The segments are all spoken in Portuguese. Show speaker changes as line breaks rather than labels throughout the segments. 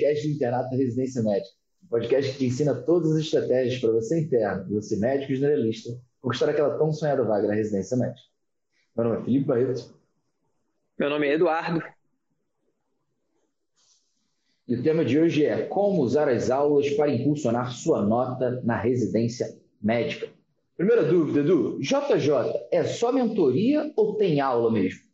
podcast do Internato da Residência Médica. Um podcast que te ensina todas as estratégias para você interno e você médico generalista conquistar aquela tão sonhada vaga na residência médica. Meu nome é Felipe Barreto.
Meu nome é Eduardo.
E o tema de hoje é como usar as aulas para impulsionar sua nota na residência médica. Primeira dúvida, Edu. JJ, é só mentoria ou tem aula mesmo?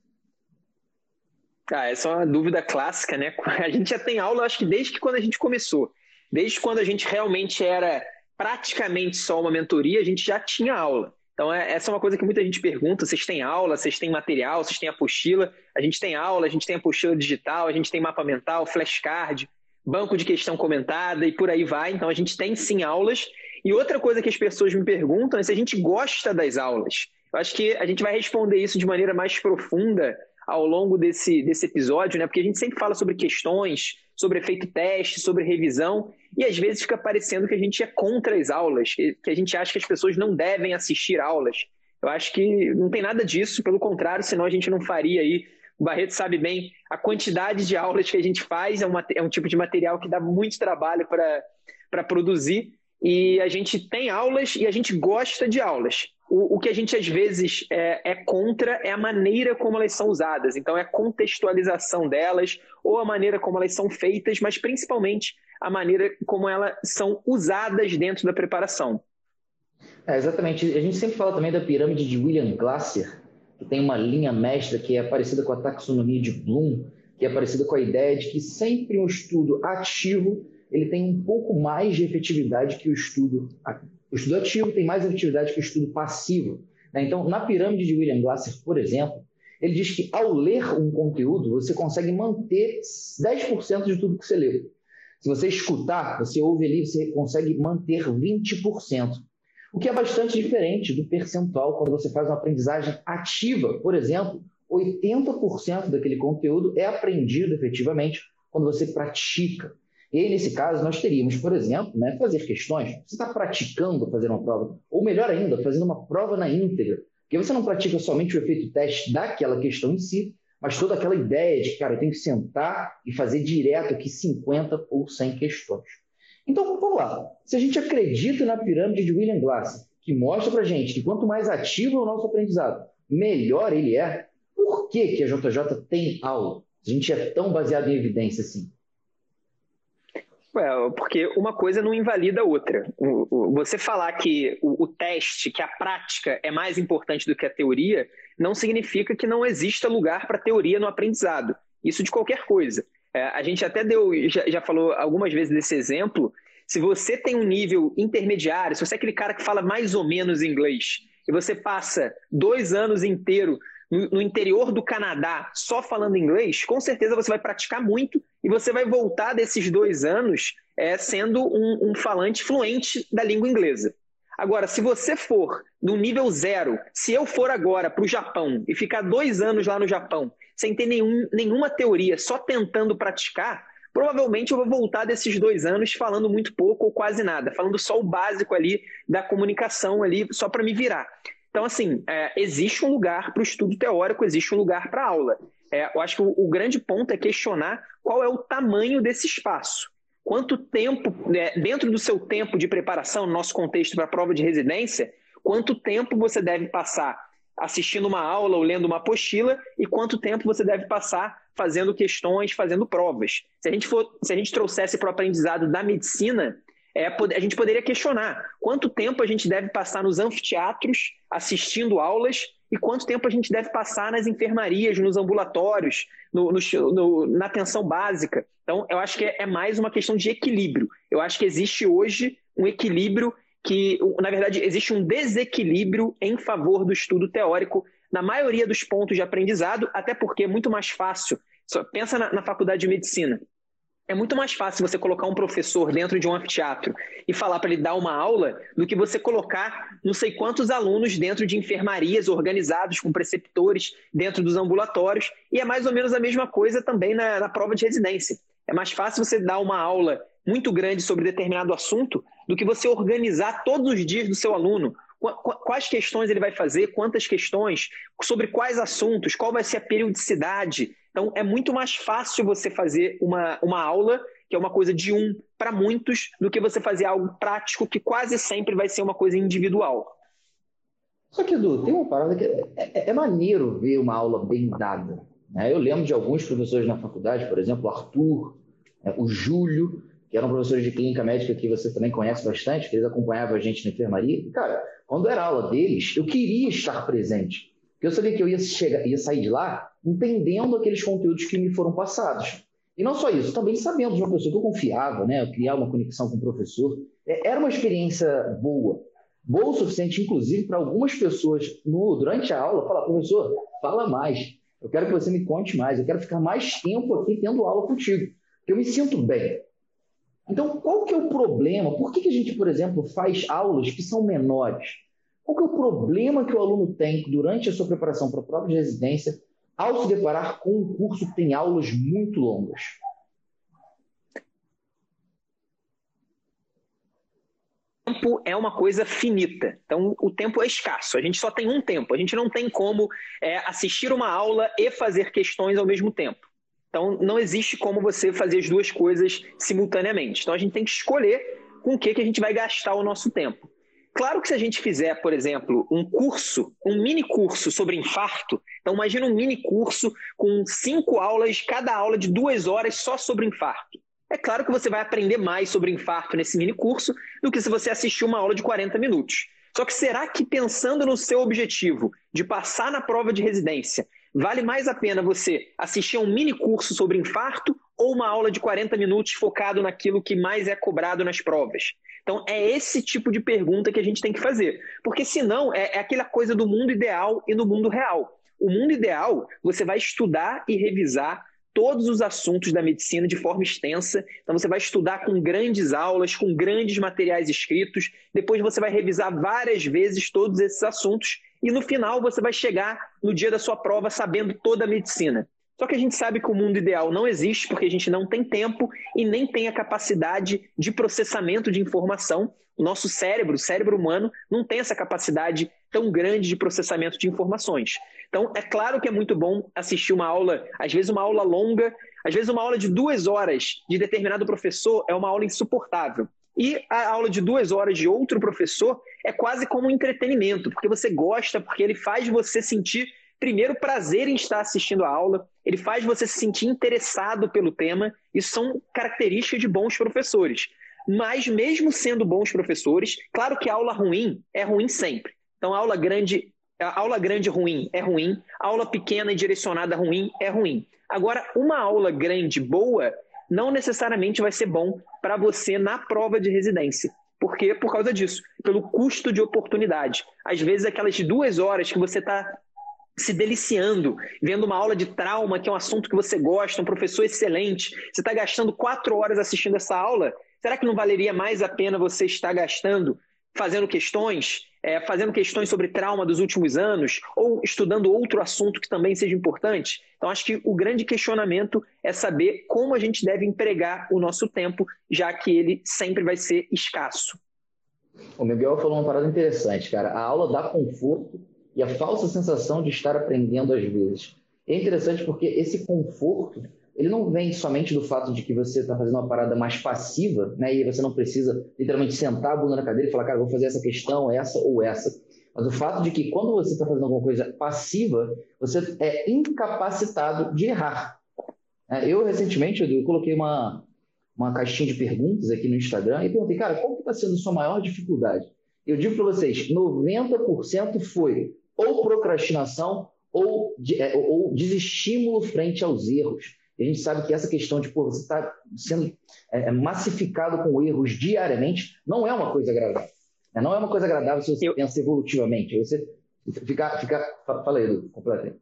Ah, essa é uma dúvida clássica, né? A gente já tem aula, acho que desde que quando a gente começou. Desde quando a gente realmente era praticamente só uma mentoria, a gente já tinha aula. Então, é, essa é uma coisa que muita gente pergunta: vocês têm aula, vocês têm material, vocês têm apostila? A gente tem aula, a gente tem apostila digital, a gente tem mapa mental, flashcard, banco de questão comentada e por aí vai. Então, a gente tem sim aulas. E outra coisa que as pessoas me perguntam é se a gente gosta das aulas. Eu acho que a gente vai responder isso de maneira mais profunda ao longo desse, desse episódio, né? Porque a gente sempre fala sobre questões, sobre efeito teste, sobre revisão, e às vezes fica parecendo que a gente é contra as aulas, que a gente acha que as pessoas não devem assistir aulas. Eu acho que não tem nada disso, pelo contrário, senão a gente não faria aí. O Barreto sabe bem a quantidade de aulas que a gente faz, é, uma, é um tipo de material que dá muito trabalho para produzir, e a gente tem aulas e a gente gosta de aulas. O, o que a gente às vezes é, é, contra é a maneira como elas são usadas. Então, é a contextualização delas ou a maneira como elas são feitas, mas principalmente a maneira como elas são usadas dentro da preparação.
É, exatamente. A gente sempre fala também da pirâmide de William Glasser, que tem uma linha mestra que é parecida com a taxonomia de Bloom, que é parecida com a ideia de que sempre um estudo ativo ele tem um pouco mais de efetividade que o estudo o estudo ativo tem mais efetividade que o estudo passivo. Né? Então, na pirâmide de William Glasser, por exemplo, ele diz que ao ler um conteúdo, você consegue manter 10% de tudo que você leu. Se você escutar, você ouve ali, você consegue manter 20%. O que é bastante diferente do percentual quando você faz uma aprendizagem ativa. Por exemplo, 80% daquele conteúdo é aprendido efetivamente quando você pratica. E nesse caso, nós teríamos, por exemplo, né, fazer questões. Você está praticando fazer uma prova, ou melhor ainda, fazendo uma prova na íntegra. Porque você não pratica somente o efeito teste daquela questão em si, mas toda aquela ideia de, cara, eu tenho que sentar e fazer direto aqui 50 ou 100 questões. Então, vamos lá. Se a gente acredita na pirâmide de William Glasser, que mostra para gente que quanto mais ativo é o nosso aprendizado, melhor ele é, por que, que a JJ tem aula? A gente é tão baseado em evidência assim.
É, porque uma coisa não invalida a outra. Você falar que o teste, que a prática é mais importante do que a teoria, não significa que não exista lugar para teoria no aprendizado. Isso de qualquer coisa. É, a gente até deu, já, já falou algumas vezes desse exemplo. Se você tem um nível intermediário, se você é aquele cara que fala mais ou menos inglês, e você passa dois anos inteiro no, interior do Canadá só falando inglês, com certeza você vai praticar muito e você vai voltar desses dois anos é, sendo um, um falante fluente da língua inglesa. Agora, se você for no nível zero, se eu for agora para o Japão e ficar dois anos lá no Japão, sem ter nenhum, nenhuma teoria, só tentando praticar, provavelmente eu vou voltar desses dois anos falando muito pouco ou quase nada, falando só o básico ali da comunicação ali, só para me virar. Então, assim, é, existe um lugar para o estudo teórico, existe um lugar para aula. É, eu acho que o, o, grande ponto é questionar qual é o tamanho desse espaço. Quanto tempo, é, dentro do seu tempo de preparação, no nosso contexto para a prova de residência, quanto tempo você deve passar assistindo uma aula ou lendo uma apostila e quanto tempo você deve passar fazendo questões, fazendo provas. Se a gente, for, se a gente trouxesse para o aprendizado da medicina, é, a gente poderia questionar quanto tempo a gente deve passar nos anfiteatros assistindo aulas e quanto tempo a gente deve passar nas enfermarias, nos ambulatórios, no, no, no, na atenção básica. Então, eu acho que é, é mais uma questão de equilíbrio. Eu acho que existe hoje um equilíbrio que, na verdade, existe um desequilíbrio em favor do estudo teórico na maioria dos pontos de aprendizado, até porque é muito mais fácil. Só pensa na, na faculdade de medicina. É muito mais fácil você colocar um professor dentro de um anfiteatro e falar para ele dar uma aula do que você colocar não sei quantos alunos dentro de enfermarias organizados com preceptores dentro dos ambulatórios. E é mais ou menos a mesma coisa também na, na prova de residência. É mais fácil você dar uma aula muito grande sobre determinado assunto do que você organizar todos os dias do seu aluno quais questões ele vai fazer, quantas questões, sobre quais assuntos, qual vai ser a periodicidade. Então, é muito mais fácil você fazer uma, uma aula que é uma coisa de um para muitos, do que você fazer algo prático, que quase sempre vai ser uma coisa individual.
Só que, Edu, tem uma parada que é, é, é maneiro ver uma aula bem dada. Né? Eu lembro de alguns professores na faculdade, por exemplo, o Arthur, né, o Júlio, que eram professores de clínica médica que você também conhece bastante, que eles acompanhavam a gente na enfermaria. E, cara, quando era aula deles, eu queria estar presente. Porque eu sabia que eu ia, chegar, ia sair de lá entendendo aqueles conteúdos que me foram passados. E não só isso, também sabendo de uma pessoa que eu confiava, né? Eu criar uma conexão com o professor. É, era uma experiência boa. Boa o suficiente, inclusive, para algumas pessoas, no, durante a aula, falar, professor, fala mais. Eu quero que você me conte mais. Eu quero ficar mais tempo aqui tendo aula contigo. Porque eu me sinto bem. Então, qual que é o problema? Por que, que a gente, por exemplo, faz aulas que são menores? Qual que é o problema que o aluno tem durante a sua preparação para a prova de residência ao se deparar com um curso que tem aulas muito longas?
O tempo é uma coisa finita. Então, o tempo é escasso. A gente só tem um tempo. A gente não tem como é, assistir uma aula e fazer questões ao mesmo tempo. Então, não existe como você fazer as duas coisas simultaneamente. Então, a gente tem que escolher com o que, que a gente vai gastar o nosso tempo. Claro que se a gente fizer, por exemplo, um curso, um mini curso sobre infarto, então imagina um mini curso com cinco aulas, cada aula de duas horas só sobre infarto. É claro que você vai aprender mais sobre infarto nesse mini curso do que se você assistir uma aula de 40 minutos. Só que será que pensando no seu objetivo de passar na prova de residência, Vale mais a pena você assistir a um mini curso sobre infarto ou uma aula de 40 minutos focado naquilo que mais é cobrado nas provas? Então, é esse tipo de pergunta que a gente tem que fazer. Porque senão é, é aquela coisa do mundo ideal e no mundo real. O mundo ideal, você vai estudar e revisar todos os assuntos da medicina de forma extensa. Então, você vai estudar com grandes aulas, com grandes materiais escritos. Depois, você vai revisar várias vezes todos esses assuntos e no final você vai chegar no dia da sua prova sabendo toda a medicina. Só que a gente sabe que o mundo ideal não existe porque a gente não tem tempo e nem tem a capacidade de processamento de informação. O nosso cérebro, o cérebro humano, não tem essa capacidade tão grande de processamento de informações. Então, é claro que é muito bom assistir uma aula, às vezes uma aula longa, às vezes uma aula de duas horas de determinado professor é uma aula insuportável. E a aula de duas horas de outro professor é quase como um entretenimento, porque você gosta, porque ele faz você sentir, primeiro, prazer em estar assistindo a aula, ele faz você se sentir interessado pelo tema. Isso são características de bons professores. Mas, mesmo sendo bons professores, claro que aula ruim é ruim sempre. Então, aula grande, aula grande ruim é ruim, aula pequena e direcionada ruim é ruim. Agora, uma aula grande boa não necessariamente vai ser bom para você na prova de residência. Por quê? Por causa disso, pelo custo de oportunidade. Às vezes, aquelas duas horas que você está se deliciando, vendo uma aula de trauma, que é um assunto que você gosta, um professor excelente, você está gastando quatro horas assistindo essa aula, será que não valeria mais a pena você estar gastando fazendo questões, é, fazendo questões sobre trauma dos últimos anos, ou estudando outro assunto que também seja importante. Então, acho que o grande questionamento é saber como a gente deve empregar o nosso tempo, já que ele sempre vai ser escasso.
O Miguel falou uma parada interessante, cara. A aula dá conforto e a falsa sensação de estar aprendendo às vezes. É interessante porque esse conforto ele não vem somente do fato de que você está fazendo uma parada mais passiva, né? E você não precisa literalmente sentar a bunda na cadeira e falar, cara, vou fazer essa questão, essa ou essa. Mas o fato de que quando você está fazendo alguma coisa passiva, você é incapacitado de errar. É, eu, recentemente, eu coloquei uma, uma caixinha de perguntas aqui no Instagram e perguntei, cara, qual está sendo a sua maior dificuldade? Eu digo para vocês, 90% foi ou procrastinação ou, é, ou desestímulo frente aos erros. E a gente sabe que essa questão de pô, você está sendo é, é, massificado com erros diariamente não é uma coisa agradável. Né? Não é uma coisa agradável se você eu... pensa evolutivamente. Você fica, fica... Fala aí, Edu, completa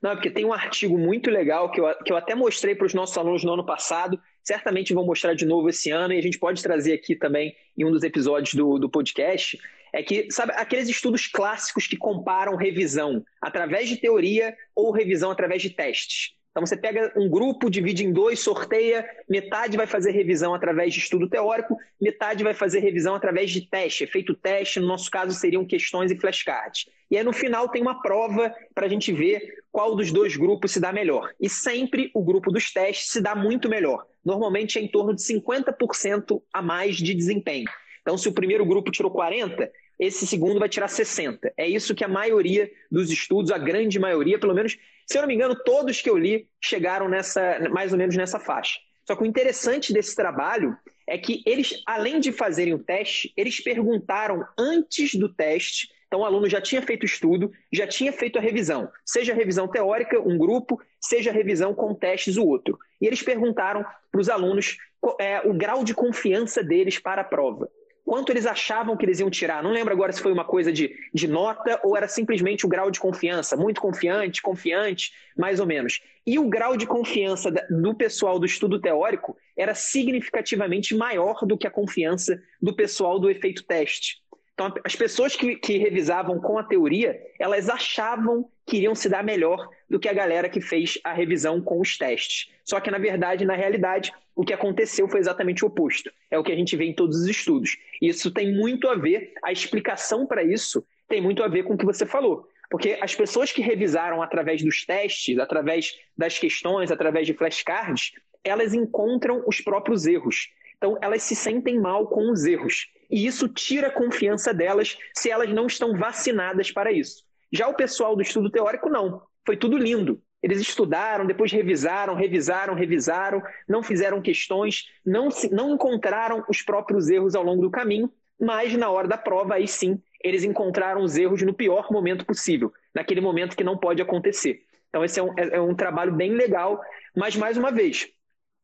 Não, porque tem um artigo muito legal que eu, que eu até mostrei para os nossos alunos no ano passado, certamente vou mostrar de novo esse ano, e a gente pode trazer aqui também em um dos episódios do, do podcast, é que, sabe, aqueles estudos clássicos que comparam revisão através de teoria ou revisão através de testes. Então você pega um grupo, divide em dois, sorteia, metade vai fazer revisão através de estudo teórico, metade vai fazer revisão através de teste, efeito teste, no nosso caso seriam questões e flashcards. E aí no final tem uma prova para a gente ver qual dos dois grupos se dá melhor. E sempre o grupo dos testes se dá muito melhor. Normalmente é em torno de 50% a mais de desempenho. Então, se o primeiro grupo tirou 40, esse segundo vai tirar 60. É isso que a maioria dos estudos, a grande maioria, pelo menos, se eu não me engano, todos que eu li chegaram nessa, mais ou menos nessa faixa. Só que o interessante desse trabalho é que eles, além de fazerem o teste, eles perguntaram antes do teste. Então, o aluno já tinha feito o estudo, já tinha feito a revisão, seja a revisão teórica, um grupo, seja a revisão com testes, o outro. E eles perguntaram para os alunos é, o grau de confiança deles para a prova quanto eles achavam que eles iam tirar. Não lembro agora se foi uma coisa de, de nota ou era simplesmente o grau de confiança, muito confiante, confiante, mais ou menos. E o grau de confiança do pessoal do estudo teórico era significativamente maior do que a confiança do pessoal do efeito teste. Então, as pessoas que, que revisavam com a teoria, elas achavam que iriam se dar melhor do que a galera que fez a revisão com os testes. Só que, na verdade, na realidade, o que aconteceu foi exatamente o oposto. É o que a gente vê em todos os estudos. Isso tem muito a ver, a explicação para isso tem muito a ver com o que você falou. Porque as pessoas que revisaram através dos testes, através das questões, através de flashcards, elas encontram os próprios erros. Então, elas se sentem mal com os erros. E isso tira a confiança delas se elas não estão vacinadas para isso. Já o pessoal do estudo teórico, não. Foi tudo lindo. Eles estudaram, depois revisaram, revisaram, revisaram, não fizeram questões, não, se, não encontraram os próprios erros ao longo do caminho, mas na hora da prova, aí sim, eles encontraram os erros no pior momento possível, naquele momento que não pode acontecer. Então, esse é um, é, é um trabalho bem legal, mas mais uma vez,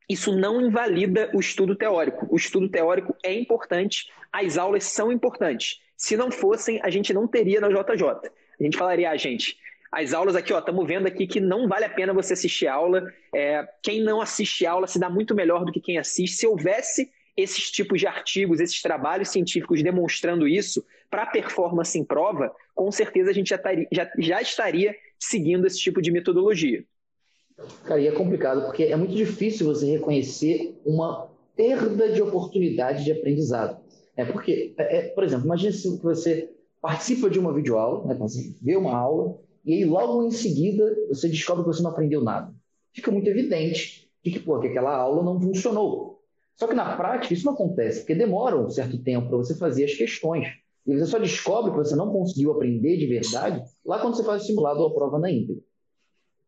isso não invalida o estudo teórico. O estudo teórico é importante, as aulas são importantes. Se não fossem, a gente não teria na JJ. A gente falaria, ah, gente, as aulas aqui, ó, estamos vendo aqui que não vale a pena você assistir aula. É, quem não assiste aula se dá muito melhor do que quem assiste. Se houvesse esses tipos de artigos, esses trabalhos científicos demonstrando isso para performance em prova, com certeza a gente já, já, já estaria seguindo esse tipo de metodologia.
Cara, e é complicado, porque é muito difícil você reconhecer uma perda de oportunidade de aprendizado. É porque, é, por exemplo, imagine se você participa de uma videoaula, né, então você vê uma aula, e aí logo em seguida você descobre que você não aprendeu nada. Fica muito evidente de que, pô, que aquela aula não funcionou. Só que na prática isso não acontece, porque demora um certo tempo para você fazer as questões. E você só descobre que você não conseguiu aprender de verdade lá quando você faz o simulado ou a prova na íntegra.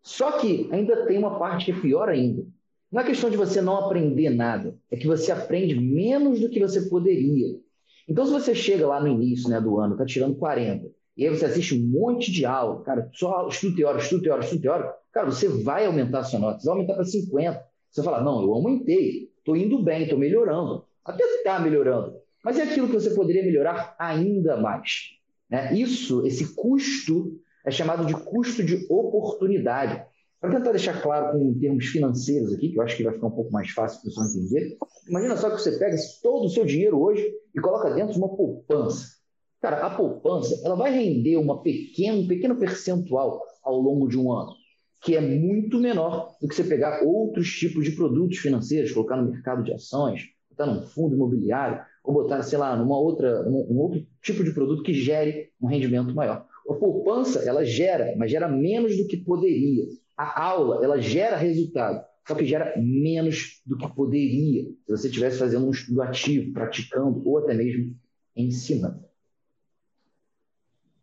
Só que ainda tem uma parte que é pior ainda. Não é questão de você não aprender nada, é que você aprende menos do que você poderia. Então, se você chega lá no início né, do ano, está tirando 40, e aí você assiste um monte de aula, cara, só estudo teórico, estudo teórico, estudo teórico, cara, você vai aumentar a sua nota, você vai aumentar para 50. Você fala, não, eu aumentei, estou indo bem, estou melhorando. Até está melhorando. Mas é aquilo que você poderia melhorar ainda mais. Né? Isso, esse custo é chamado de custo de oportunidade. Para tentar deixar claro com termos financeiros aqui, que eu acho que vai ficar um pouco mais fácil para o pessoal entender, imagina só que você pega todo o seu dinheiro hoje e coloca dentro de uma poupança. Cara, a poupança ela vai render uma pequeno, um pequeno percentual ao longo de um ano, que é muito menor do que você pegar outros tipos de produtos financeiros, colocar no mercado de ações, botar num fundo imobiliário, ou botar, sei lá, numa outra, um outro tipo de produto que gere um rendimento maior. A poupança, ela gera, mas gera menos do que poderia. A aula, ela gera resultado, só que gera menos do que poderia se você estivesse fazendo um estudo ativo, praticando ou até mesmo ensinando.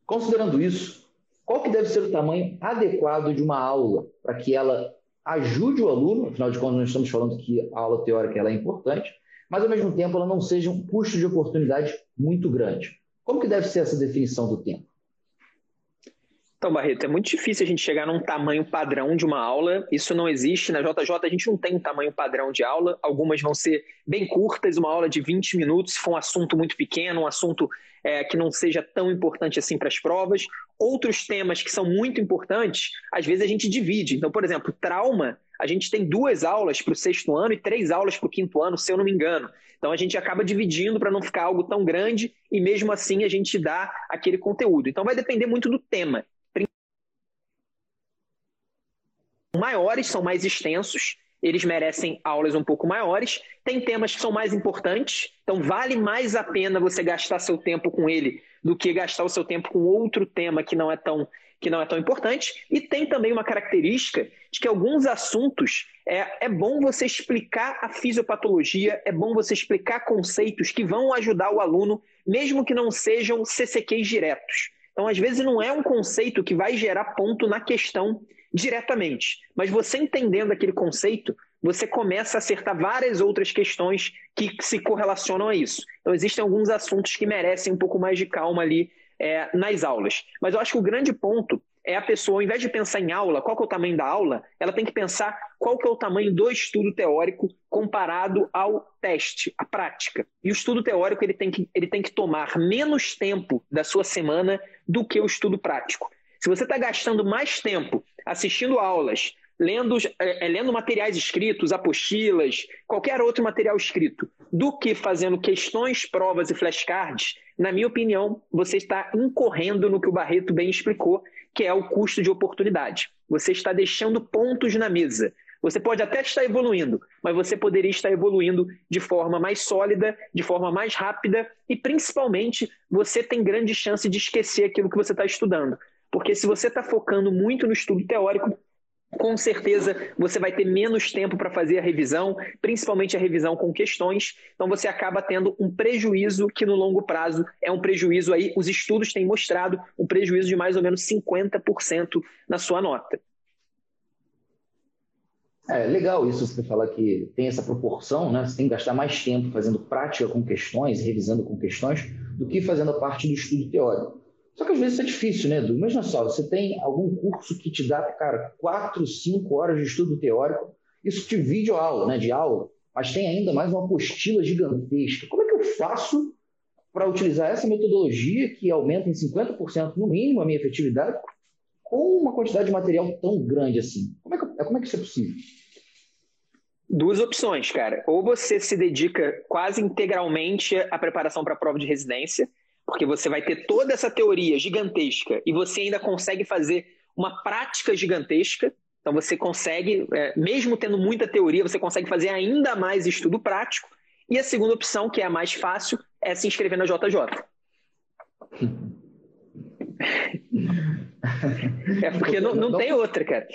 Considerando isso, qual que deve ser o tamanho adequado de uma aula para que ela ajude o aluno, afinal de contas nós estamos falando que a aula teórica ela é importante, mas ao mesmo tempo ela não seja um custo de oportunidade muito grande. Como que deve ser essa definição do tempo?
Então, Barreto, é muito difícil a gente chegar num tamanho padrão de uma aula. Isso não existe. Na JJ a gente não tem um tamanho padrão de aula. Algumas vão ser bem curtas, uma aula de 20 minutos, se for um assunto muito pequeno, um assunto é, que não seja tão importante assim para as provas. Outros temas que são muito importantes, às vezes a gente divide. Então, por exemplo, trauma, a gente tem duas aulas para o sexto ano e três aulas para o quinto ano, se eu não me engano. Então a gente acaba dividindo para não ficar algo tão grande e mesmo assim a gente dá aquele conteúdo. Então vai depender muito do tema maiores, são mais extensos, eles merecem aulas um pouco maiores. Tem temas que são mais importantes, então vale mais a pena você gastar seu tempo com ele do que gastar o seu tempo com outro tema que não é tão que não é tão importante. E tem também uma característica de que alguns assuntos é, é bom você explicar a fisiopatologia, é bom você explicar conceitos que vão ajudar o aluno, mesmo que não sejam CCQs diretos. Então, às vezes, não é um conceito que vai gerar ponto na questão diretamente. Mas você entendendo aquele conceito, você começa a acertar várias outras questões que se correlacionam a isso. Então, existem alguns assuntos que merecem um pouco mais de calma ali é, nas aulas. Mas eu acho que o grande ponto é a pessoa, ao invés de pensar em aula, qual que é o tamanho da aula, ela tem que pensar qual que é o tamanho do estudo teórico comparado ao teste, a prática. E o estudo teórico ele tem que, ele tem que tomar menos tempo da sua semana do que o estudo prático. Se você está gastando mais tempo assistindo aulas, lendo, é, é, lendo materiais escritos, apostilas, qualquer outro material escrito, do que fazendo questões, provas e flashcards, na minha opinião, você está incorrendo no que o Barreto bem explicou, que é o custo de oportunidade. Você está deixando pontos na mesa. Você pode até estar evoluindo, mas você poderia estar evoluindo de forma mais sólida, de forma mais rápida e, principalmente, você tem grande chance de esquecer aquilo que você está estudando. Porque se você está focando muito no estudo teórico, com certeza você vai ter menos tempo para fazer a revisão, principalmente a revisão com questões. Então você acaba tendo um prejuízo que no longo prazo é um prejuízo aí, os estudos têm mostrado um prejuízo de mais ou menos 50% na sua nota.
É legal isso você falar que tem essa proporção, né? Você tem que gastar mais tempo fazendo prática com questões, revisando com questões, do que fazendo a parte do estudo teórico. Só que às vezes é difícil, né, Edu? Imagina só, você tem algum curso que te dá, cara, quatro, cinco horas de estudo teórico, isso de videoaula, né, de aula, mas tem ainda mais uma apostila gigantesca. Como é que eu faço para utilizar essa metodologia que aumenta em 50% no mínimo a minha efetividade com uma quantidade de material tão grande assim? Como é que, como é que isso é possível?
Duas opções, cara. Ou você se dedica quase integralmente à preparação para a prova de residência, porque você vai ter toda essa teoria gigantesca e você ainda consegue fazer uma prática gigantesca. Então você consegue, é, mesmo tendo muita teoria, você consegue fazer ainda mais estudo prático. E a segunda opção, que é a mais fácil, é se inscrever na JJ. É porque não, não tem outra, cara.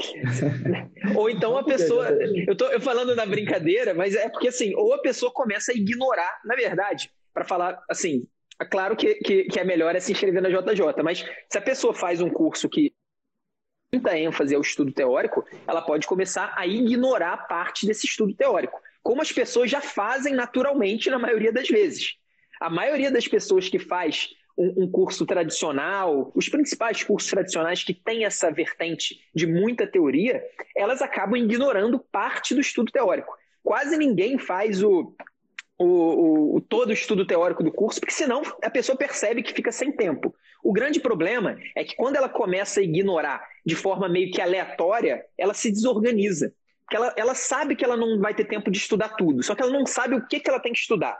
Ou então a pessoa. Eu tô falando na brincadeira, mas é porque assim, ou a pessoa começa a ignorar, na verdade, para falar assim, claro que, que, que, é melhor é se inscrever na JJ, mas se a pessoa faz um curso que muita ênfase ao estudo teórico, ela pode começar a ignorar parte desse estudo teórico, como as pessoas já fazem naturalmente na maioria das vezes. A maioria das pessoas que faz um, um curso tradicional, os principais cursos tradicionais que têm essa vertente de muita teoria, elas acabam ignorando parte do estudo teórico. Quase ninguém faz o, o, o, todo o estudo teórico do curso, porque senão a pessoa percebe que fica sem tempo. O grande problema é que quando ela começa a ignorar de forma meio que aleatória, ela se desorganiza. Porque ela, ela sabe que ela não vai ter tempo de estudar tudo, só que ela não sabe o que, que ela tem que estudar.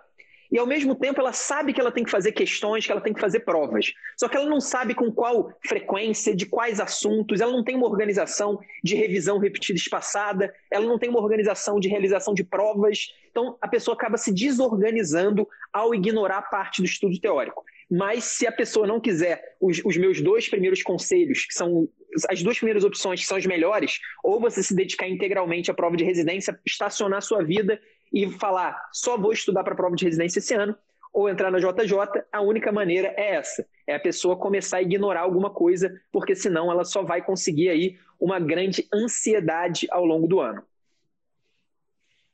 E ao mesmo tempo ela sabe que ela tem que fazer questões, que ela tem que fazer provas. Só que ela não sabe com qual frequência, de quais assuntos, ela não tem uma organização de revisão repetida espaçada, ela não tem uma organização de realização de provas. Então a pessoa acaba se desorganizando ao ignorar parte do estudo teórico. Mas se a pessoa não quiser os, os, meus dois primeiros conselhos, que são as duas primeiras opções que são as melhores, ou você se dedicar integralmente à prova de residência, estacionar sua vida e falar só vou estudar para a prova de residência esse ano, ou entrar na JJ, a única maneira é essa. É a pessoa começar a ignorar alguma coisa, porque senão ela só vai conseguir aí uma grande ansiedade ao longo do ano.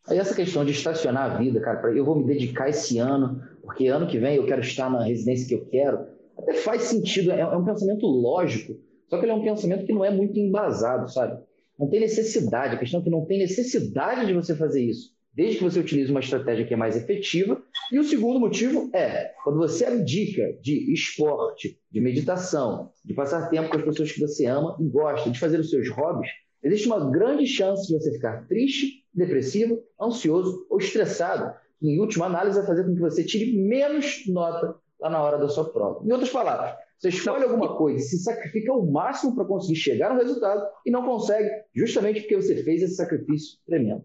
Aí essa questão de estacionar a vida, cara, eu vou me dedicar esse ano, porque ano que vem eu quero estar na residência que eu quero, até faz sentido, é, é um pensamento lógico, só que ele é um pensamento que não é muito embasado, sabe? Não tem necessidade, a questão é que não tem necessidade de você fazer isso desde que você utilize uma estratégia que é mais efetiva. E o segundo motivo é quando você abdica de esporte, de meditação, de passar tempo com as pessoas que você ama e gosta, de fazer os seus hobbies, existe uma grande chance de você ficar triste, depressivo, ansioso ou estressado. Em última análise, vai fazer com que você tire menos nota lá na hora da sua prova. Em outras palavras, você escolhe alguma coisa, se sacrifica ao máximo para conseguir chegar no resultado e não consegue, justamente porque você fez esse sacrifício tremendo.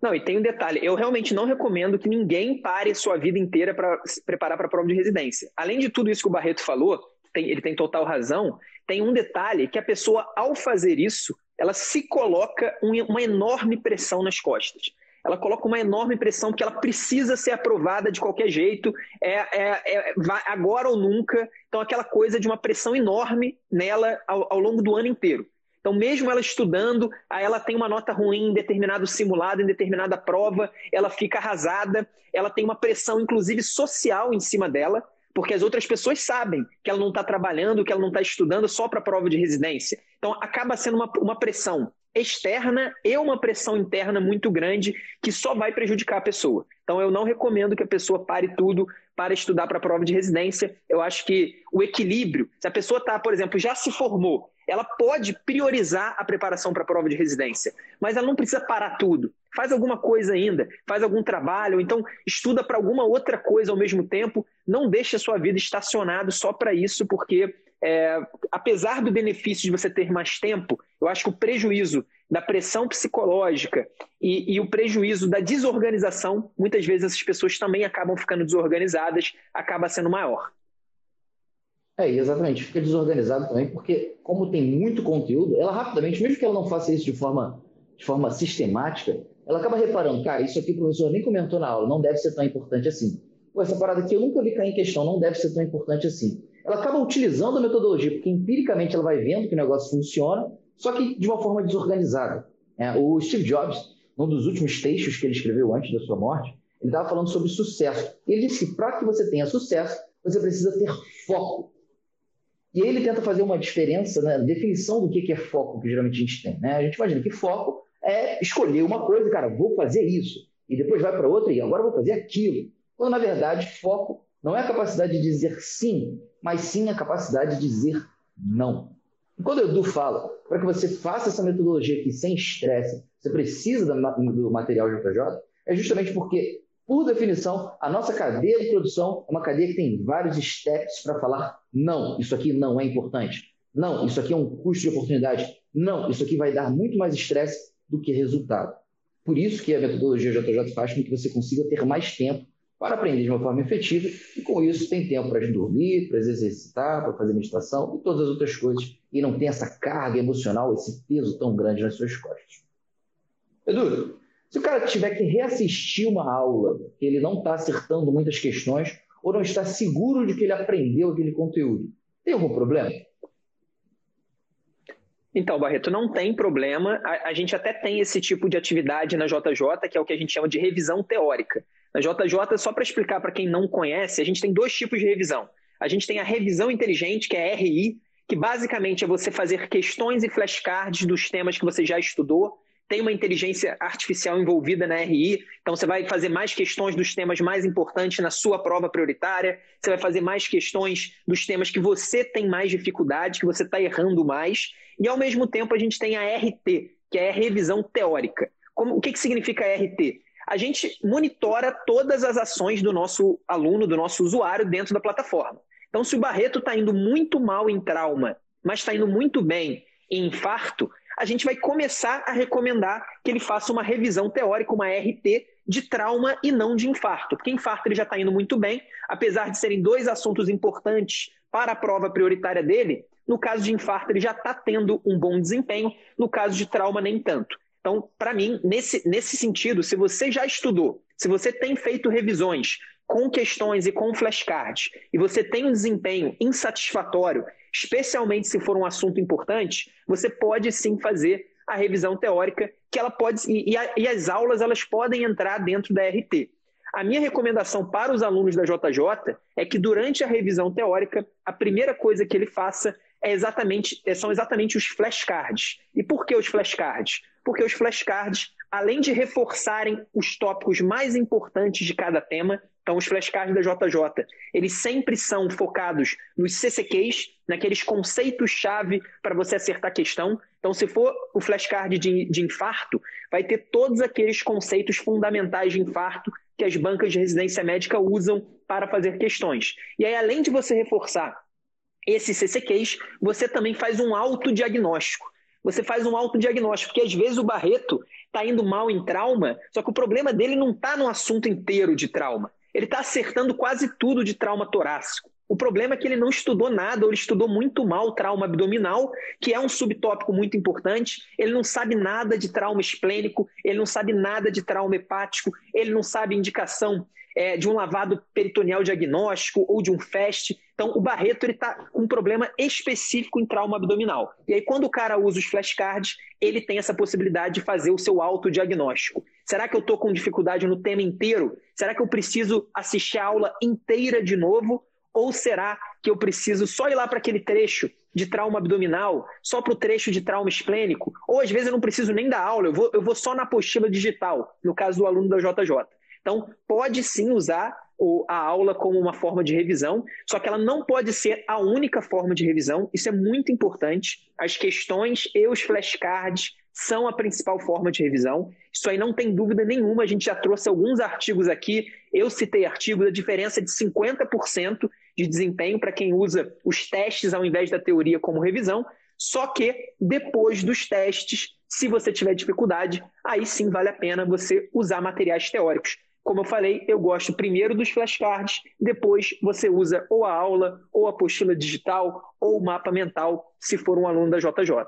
Não, e tem um detalhe: eu realmente não recomendo que ninguém pare sua vida inteira para se preparar para a prova de residência. Além de tudo isso que o Barreto falou, tem, ele tem total razão, tem um detalhe que a pessoa, ao fazer isso, ela se coloca uma enorme pressão nas costas. Ela coloca uma enorme pressão porque ela precisa ser aprovada de qualquer jeito, é, é, é agora ou nunca. Então, aquela coisa de uma pressão enorme nela ao, ao longo do ano inteiro. Então, mesmo ela estudando, ela tem uma nota ruim em determinado simulado, em determinada prova, ela fica arrasada, ela tem uma pressão, inclusive social, em cima dela, porque as outras pessoas sabem que ela não está trabalhando, que ela não está estudando só para a prova de residência. Então, acaba sendo uma, uma pressão externa e uma pressão interna muito grande que só vai prejudicar a pessoa. Então, eu não recomendo que a pessoa pare tudo para estudar para a prova de residência. Eu acho que o equilíbrio, se a pessoa está, por exemplo, já se formou, ela pode priorizar a preparação para a prova de residência, mas ela não precisa parar tudo. Faz alguma coisa ainda, faz algum trabalho, então estuda para alguma outra coisa ao mesmo tempo. Não deixe a sua vida estacionada só para isso, porque é, apesar do benefício de você ter mais tempo, eu acho que o prejuízo da pressão psicológica e, e, o prejuízo da desorganização, muitas vezes essas pessoas também acabam ficando desorganizadas, acaba sendo maior.
É, exatamente, fica desorganizado também, porque como tem muito conteúdo, ela rapidamente, mesmo que ela não faça isso de forma, de forma sistemática, ela acaba reparando, cara, isso aqui o professor nem comentou na aula, não deve ser tão importante assim. Pô, essa parada aqui eu nunca vi cair em questão, não deve ser tão importante assim. Ela acaba utilizando a metodologia, porque empiricamente ela vai vendo que o negócio funciona, só que de uma forma desorganizada. É, o Steve Jobs, num dos últimos textos que ele escreveu antes da sua morte, ele estava falando sobre sucesso. Ele disse que para que você tenha sucesso, você precisa ter foco. E aí ele tenta fazer uma diferença na né, definição do que é foco, que geralmente a gente tem. Né? A gente imagina que foco é escolher uma coisa, cara, vou fazer isso. E depois vai para outra e agora vou fazer aquilo. Quando, na verdade, foco não é a capacidade de dizer sim, mas sim a capacidade de dizer não. E quando o Edu fala, para que você faça essa metodologia aqui sem estresse, você precisa do material JJ, é justamente porque, por definição, a nossa cadeia de produção é uma cadeia que tem vários steps para falar não, isso aqui não é importante. Não, isso aqui é um custo de oportunidade. Não, isso aqui vai dar muito mais estresse do que resultado. Por isso que a metodologia JJ faz com que você consiga ter mais tempo para aprender de uma forma efetiva e com isso tem tempo para dormir, para exercitar, para fazer meditação e todas as outras coisas e não tem essa carga emocional, esse peso tão grande nas suas costas. Edu, se o cara tiver que reassistir uma aula, ele não está acertando muitas questões ou não está seguro de que ele aprendeu aquele conteúdo, tem algum problema?
Então, Barreto, não tem problema. A, a, gente até tem esse tipo de atividade na JJ, que é o que a gente chama de revisão teórica. Na JJ, só para explicar para quem não conhece, a gente tem dois tipos de revisão. A gente tem a revisão inteligente, que é a RI, que basicamente é você fazer questões e flashcards dos temas que você já estudou tem uma inteligência artificial envolvida na RI, então você vai fazer mais questões dos temas mais importantes na sua prova prioritária, você vai fazer mais questões dos temas que você tem mais dificuldade, que você está errando mais, e ao mesmo tempo a gente tem a RT, que é a revisão teórica. Como, o que, que significa a RT? A gente monitora todas as ações do nosso aluno, do nosso usuário dentro da plataforma. Então, se o Barreto está indo muito mal em trauma, mas está indo muito bem em infarto, a gente vai começar a recomendar que ele faça uma revisão teórica, uma RT, de trauma e não de infarto. Porque infarto ele já está indo muito bem, apesar de serem dois assuntos importantes para a prova prioritária dele. No caso de infarto, ele já está tendo um bom desempenho, no caso de trauma, nem tanto. Então, para mim, nesse, nesse sentido, se você já estudou, se você tem feito revisões com questões e com flashcards, e você tem um desempenho insatisfatório especialmente se for um assunto importante, você pode sim fazer a revisão teórica, que ela pode e, e as aulas elas podem entrar dentro da RT. A minha recomendação para os alunos da JJ é que durante a revisão teórica, a primeira coisa que ele faça é exatamente, é, são exatamente os flashcards. E por que os flashcards? Porque os flashcards, além de reforçarem os tópicos mais importantes de cada tema, então, os flashcards da JJ, eles sempre são focados nos CCQs, naqueles conceitos-chave para você acertar a questão. Então, se for o flashcard de, de infarto, vai ter todos aqueles conceitos fundamentais de infarto que as bancas de residência médica usam para fazer questões. E aí, além de você reforçar esses CCQs, você também faz um autodiagnóstico. Você faz um autodiagnóstico, porque às vezes o Barreto está indo mal em trauma, só que o problema dele não está no assunto inteiro de trauma. Ele está acertando quase tudo de trauma torácico. O problema é que ele não estudou nada, ou ele estudou muito mal trauma abdominal, que é um subtópico muito importante. Ele não sabe nada de trauma esplênico, ele não sabe nada de trauma hepático, ele não sabe indicação é, de um lavado peritoneal diagnóstico ou de um FAST. Então, o Barreto está com um problema específico em trauma abdominal. E aí, quando o cara usa os flashcards, ele tem essa possibilidade de fazer o seu autodiagnóstico. Será que eu estou com dificuldade no tema inteiro? Será que eu preciso assistir a aula inteira de novo? Ou será que eu preciso só ir lá para aquele trecho de trauma abdominal, só para o trecho de trauma esplênico? Ou às vezes eu não preciso nem da aula, eu vou, eu vou só na apostila digital, no caso do aluno da JJ. Então, pode sim usar a aula como uma forma de revisão, só que ela não pode ser a única forma de revisão. Isso é muito importante. As questões e os flashcards são a principal forma de revisão. Isso aí não tem dúvida nenhuma. A gente já trouxe alguns artigos aqui. Eu citei artigos da diferença de 50% de desempenho para quem usa os testes ao invés da teoria como revisão. Só que depois dos testes, se você tiver dificuldade, aí sim vale a pena você usar materiais teóricos. Como eu falei, eu gosto primeiro dos flashcards, depois você usa ou a aula, ou a apostila digital, ou o mapa mental, se for um aluno da JJ.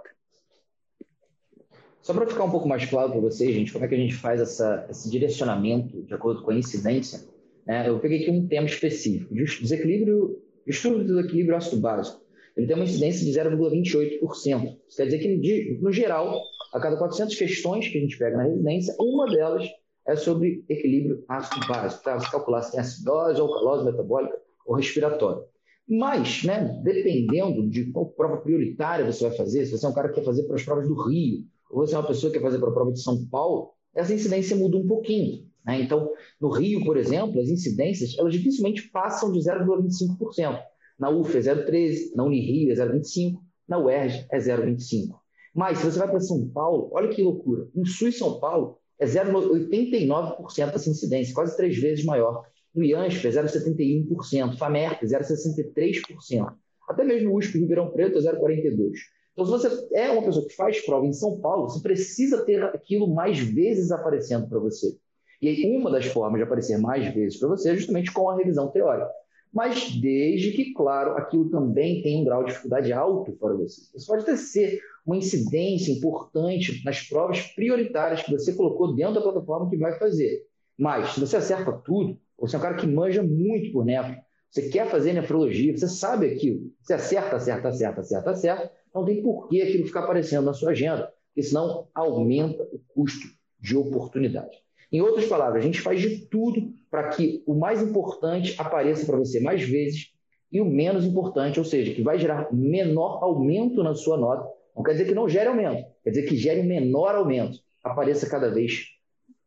Só para ficar um pouco mais claro para vocês, gente, como é que a gente faz essa, esse direcionamento de acordo com a incidência, né? eu peguei aqui um tema específico, desequilíbrio, estudo do desequilíbrio ácido básico. Ele tem uma incidência de 0,28%. Isso quer dizer que, no geral, a cada 400 questões que a gente pega na residência, uma delas é sobre equilíbrio ácido-básico, tá? Você calcular se tem acidose, alcalose metabólica ou respiratória. Mas, né, dependendo de qual prova prioritária você vai fazer, se você é um cara que quer fazer para as provas do Rio, ou você é uma pessoa que quer fazer para a prova de São Paulo, essa incidência muda um pouquinho. Né? Então, no Rio, por exemplo, as incidências elas dificilmente passam de 0,25%. Na UF é 0,13%, na Unirio é 0,25%, na UERJ é 0,25%. Mas se você vai para São Paulo, olha que loucura. Em Sul e São Paulo, é 0,89% essa incidência, quase três vezes maior. No IANSP é 0,71%, FAMERP 0,63%. Até mesmo o USP Ribeirão Preto é 0,42%. Então, se você é uma pessoa que faz prova em São Paulo, você precisa ter aquilo mais vezes aparecendo para você. E aí, uma das formas de aparecer mais vezes para você é justamente com a revisão teórica. Mas desde que, claro, aquilo também tem um grau de dificuldade alto para você. Isso pode ter ser uma incidência importante nas provas prioritárias que você colocou dentro da plataforma que vai fazer. Mas, se você acerta tudo, você é um cara que manja muito por nefro, você quer fazer nefrologia, você sabe aquilo, você acerta, acerta, acerta, acerta, acerta, não tem por que aquilo ficar aparecendo na sua agenda, porque senão aumenta o custo de oportunidade. Em outras palavras, a gente faz de tudo para que o mais importante apareça para você mais vezes e o menos importante, ou seja, que vai gerar menor aumento na sua nota, não quer dizer que não gere aumento, quer dizer que gere um menor aumento, apareça cada vez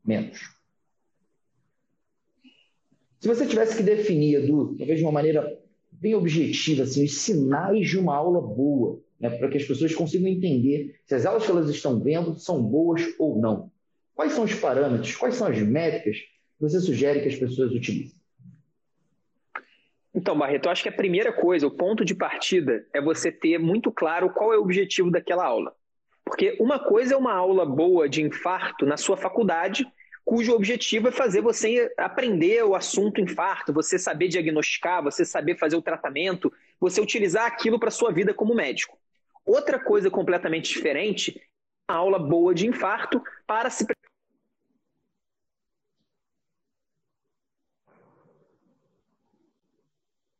menos. Se você tivesse que definir, Edu, talvez de uma maneira bem objetiva, assim, os sinais de uma aula boa, né, para que as pessoas consigam entender se as aulas que elas estão vendo são boas ou não. Quais são os parâmetros, quais são as métricas que você sugere que as pessoas utilizem?
Então, Barreto, eu acho que a primeira coisa, o ponto de partida, é você ter muito claro qual é o objetivo daquela aula. Porque uma coisa é uma aula boa de infarto na sua faculdade, cujo objetivo é fazer você aprender o assunto infarto, você saber diagnosticar, você saber fazer o tratamento, você utilizar aquilo para a sua vida como médico. Outra coisa completamente diferente, uma aula boa de infarto para se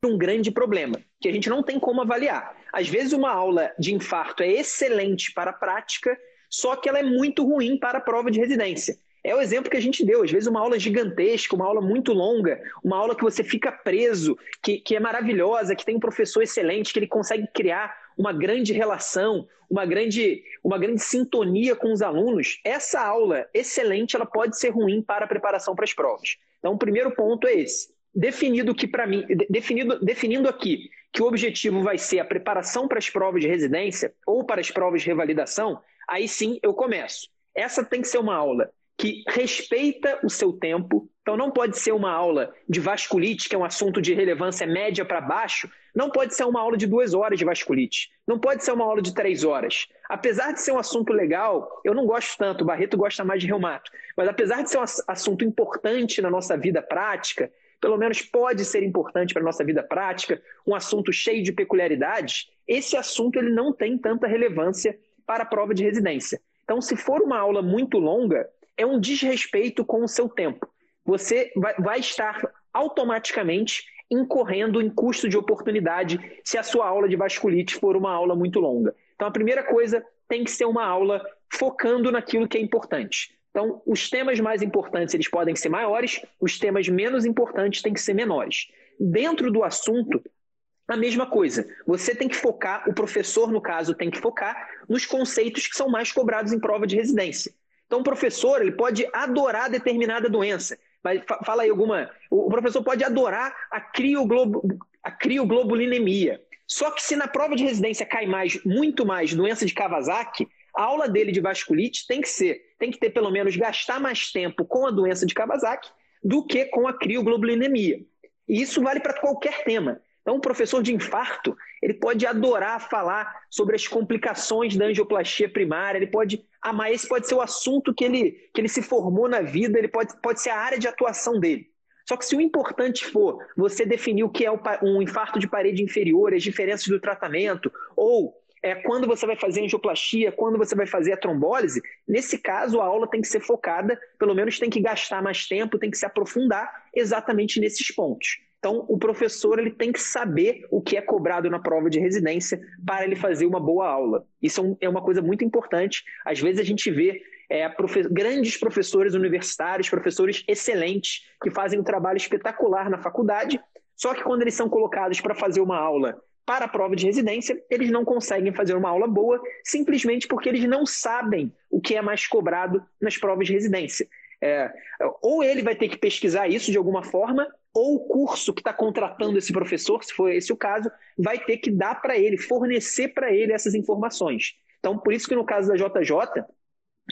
um grande problema, que a gente não tem como avaliar. Às vezes, uma aula de infarto é excelente para a prática, só que ela é muito ruim para a prova de residência. É o exemplo que a gente deu. Às vezes, uma aula gigantesca, uma aula muito longa, uma aula que você fica preso, que, que é maravilhosa, que tem um professor excelente, que ele consegue criar uma grande relação, uma grande, uma grande sintonia com os alunos. Essa aula excelente ela pode ser ruim para a preparação para as provas. Então, o primeiro ponto é esse definido que para mim, definido, definindo aqui que o objetivo vai ser a preparação para as provas de residência ou para as provas de revalidação, aí sim eu começo. Essa tem que ser uma aula que respeita o seu tempo. Então, não pode ser uma aula de vasculite, que é um assunto de relevância média para baixo, não pode ser uma aula de duas horas de vasculite, não pode ser uma aula de três horas. Apesar de ser um assunto legal, eu não gosto tanto, o Barreto gosta mais de reumato, mas apesar de ser um assunto importante na nossa vida prática, pelo menos pode ser importante para a nossa vida prática, um assunto cheio de peculiaridades, esse assunto ele não tem tanta relevância para a prova de residência. Então, se for uma aula muito longa, é um desrespeito com o seu tempo. Você vai, estar automaticamente incorrendo em custo de oportunidade se a sua aula de vasculite for uma aula muito longa. Então, a primeira coisa tem que ser uma aula focando naquilo que é importante. Então, os temas mais importantes eles podem ser maiores, os temas menos importantes têm que ser menores. Dentro do assunto, a mesma coisa. Você tem que focar, o professor, no caso, tem que focar nos conceitos que são mais cobrados em prova de residência. Então, o professor ele pode adorar determinada doença, mas fala aí alguma. O professor pode adorar a, crioglobo, a crioglobulinemia. Só que se na prova de residência cai mais, muito mais doença de Kawasaki, a aula dele de vasculite tem que ser, tem que ter pelo menos gastar mais tempo com a doença de Kawasaki do que com a crioglobulinemia. E isso vale para qualquer tema. Então, o professor de infarto, ele pode adorar falar sobre as complicações da angioplastia primária, ele pode amar, esse pode ser o assunto que ele, que ele se formou na vida, ele pode, pode ser a área de atuação dele. Só que se o importante for você definir o que é um infarto de parede inferior, as diferenças do tratamento, ou é, quando você vai fazer angioplastia, quando você vai fazer a trombólise, nesse caso a aula tem que ser focada, pelo menos tem que gastar mais tempo, tem que se aprofundar exatamente nesses pontos. Então, o professor ele tem que saber o que é cobrado na prova de residência para ele fazer uma boa aula. Isso é, é uma coisa muito importante. Às vezes a gente vê é, profe grandes professores universitários, professores excelentes, que fazem um trabalho espetacular na faculdade, só que quando eles são colocados para fazer uma aula para a prova de residência, eles não conseguem fazer uma aula boa, simplesmente porque eles não sabem o que é mais cobrado nas provas de residência. É, ou ele vai ter que pesquisar isso de alguma forma, ou o curso que está contratando esse professor, se for esse o caso, vai ter que dar para ele, fornecer para ele essas informações. Então, por isso que no caso da JJ,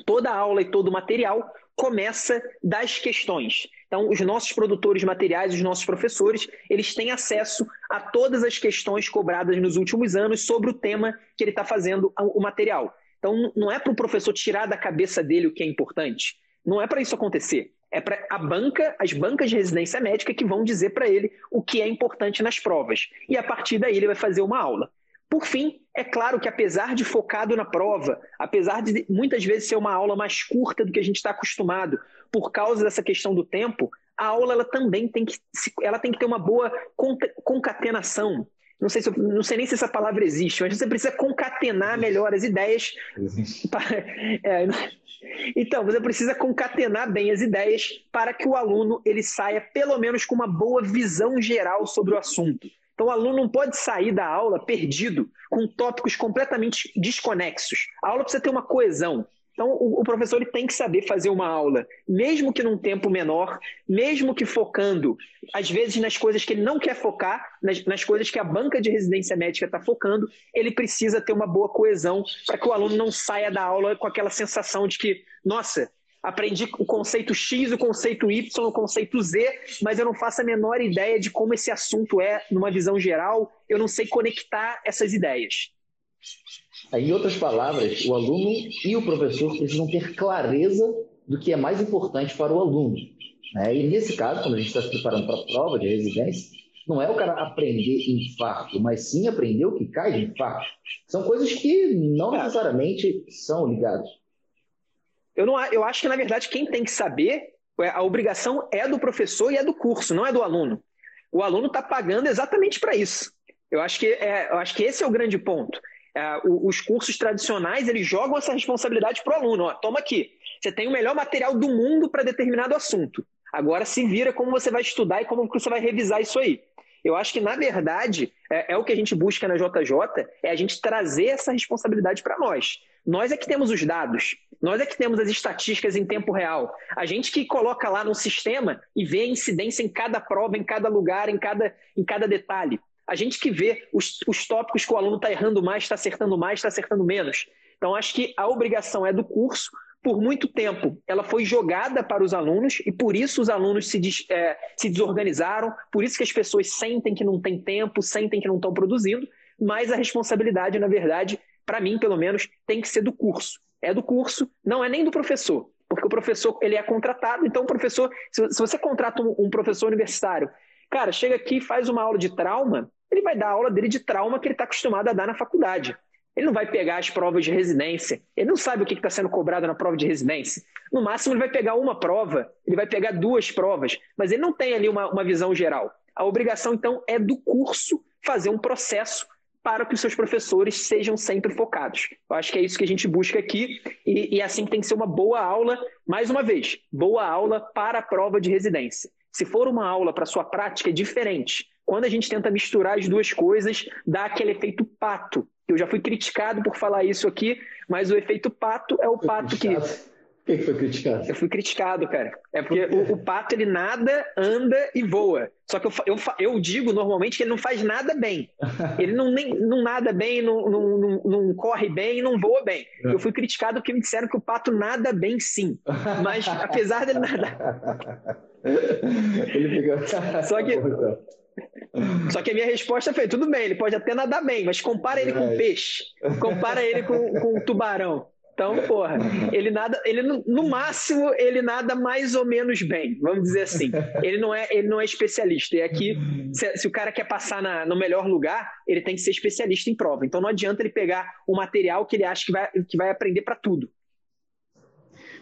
toda aula e todo o material começa das questões. Então, os nossos produtores materiais, os nossos professores, eles têm acesso a todas as questões cobradas nos últimos anos sobre o tema que ele está fazendo o material. Então, não é para o professor tirar da cabeça dele o que é importante. Não é para isso acontecer é para a banca, as bancas de residência médica que vão dizer para ele o que é importante nas provas. E a partir daí ele vai fazer uma aula. Por fim, é claro que apesar de focado na prova, apesar de muitas vezes ser uma aula mais curta do que a gente está acostumado, por causa dessa questão do tempo, a aula ela também tem que, ela tem que ter uma boa concatenação. Não sei, se, não sei nem se essa palavra existe, mas você precisa concatenar melhor as ideias. Para, é, então, você precisa concatenar bem as ideias para que o aluno ele saia pelo menos com uma boa visão geral sobre o assunto. Então, o aluno não pode sair da aula perdido, com tópicos completamente desconexos. A aula precisa ter uma coesão. Então, o, professor ele tem que saber fazer uma aula, mesmo que num tempo menor, mesmo que focando, às vezes, nas coisas que ele não quer focar, nas, nas coisas que a banca de residência médica está focando, ele precisa ter uma boa coesão para que o aluno não saia da aula com aquela sensação de que, nossa, aprendi o conceito X, o conceito Y, o conceito Z, mas eu não faço a menor ideia de como esse assunto é numa visão geral, eu não sei conectar essas ideias.
Em outras palavras, o aluno e o professor precisam ter clareza do que é mais importante para o aluno. Né? E nesse caso, quando a gente está se preparando para a prova de residência, não é o cara aprender infarto, mas sim aprender o que cai de infarto. São coisas que não necessariamente são ligadas.
Eu, não, eu acho que, na verdade, quem tem que saber, é, a obrigação é do professor e é do curso, não é do aluno. O aluno está pagando exatamente para isso. Eu acho, que é, eu acho que esse é o grande ponto. É, os cursos tradicionais eles jogam essa responsabilidade para o aluno. Ó, toma aqui, você tem o melhor material do mundo para determinado assunto. Agora se vira como você vai estudar e como você vai revisar isso aí. Eu acho que, na verdade, é, é o que a gente busca na JJ, é a gente trazer essa responsabilidade para nós. Nós é que temos os dados, nós é que temos as estatísticas em tempo real. A gente que coloca lá no sistema e vê a incidência em cada prova, em cada lugar, em cada, em cada detalhe a gente que vê os, os tópicos que o aluno está errando mais, está acertando mais, está acertando menos. Então, acho que a obrigação é do curso, por muito tempo, ela foi jogada para os alunos e por isso os alunos se, des, é, se desorganizaram, por isso que as pessoas sentem que não tem tempo, sentem que não estão produzindo, mas a responsabilidade, na verdade, para mim, pelo menos, tem que ser do curso. É do curso, não é nem do professor, porque o professor ele é contratado, então o professor, se, você contrata um, um professor universitário, cara, chega aqui e faz uma aula de trauma, ele vai dar a aula dele de trauma que ele está acostumado a dar na faculdade. Ele não vai pegar as provas de residência. Ele não sabe o que está sendo cobrado na prova de residência. No máximo, ele vai pegar uma prova, ele vai pegar duas provas, mas ele não tem ali uma, uma visão geral. A obrigação, então, é do curso fazer um processo para que os seus professores sejam sempre focados. Eu acho que é isso que a gente busca aqui e, e assim tem que ser uma boa aula, mais uma vez, boa aula para a prova de residência. Se for uma aula para sua prática, é diferente. Quando a gente tenta misturar as duas coisas, dá aquele efeito pato. Eu já fui criticado por falar isso aqui, mas o efeito pato é o pato que
por que foi criticado?
Eu fui criticado, cara. É porque o, o, pato ele nada, anda e voa. Só que eu, eu, eu, digo normalmente que ele não faz nada bem. Ele não, nem, não nada bem, não, não, não, não corre bem, não voa bem. É. Eu fui criticado porque me disseram que o pato nada bem sim. Mas apesar dele nadar. ele. Só que. Só que a minha resposta foi: tudo bem, ele pode até nadar bem, mas compara ele com peixe, compara ele com, com tubarão. Então, porra, ele nada, ele no máximo ele nada mais ou menos bem, vamos dizer assim. Ele não é, ele não é especialista. E aqui, se, se o cara quer passar na, no melhor lugar, ele tem que ser especialista em prova. Então não adianta ele pegar o material que ele acha que vai, que vai aprender para tudo.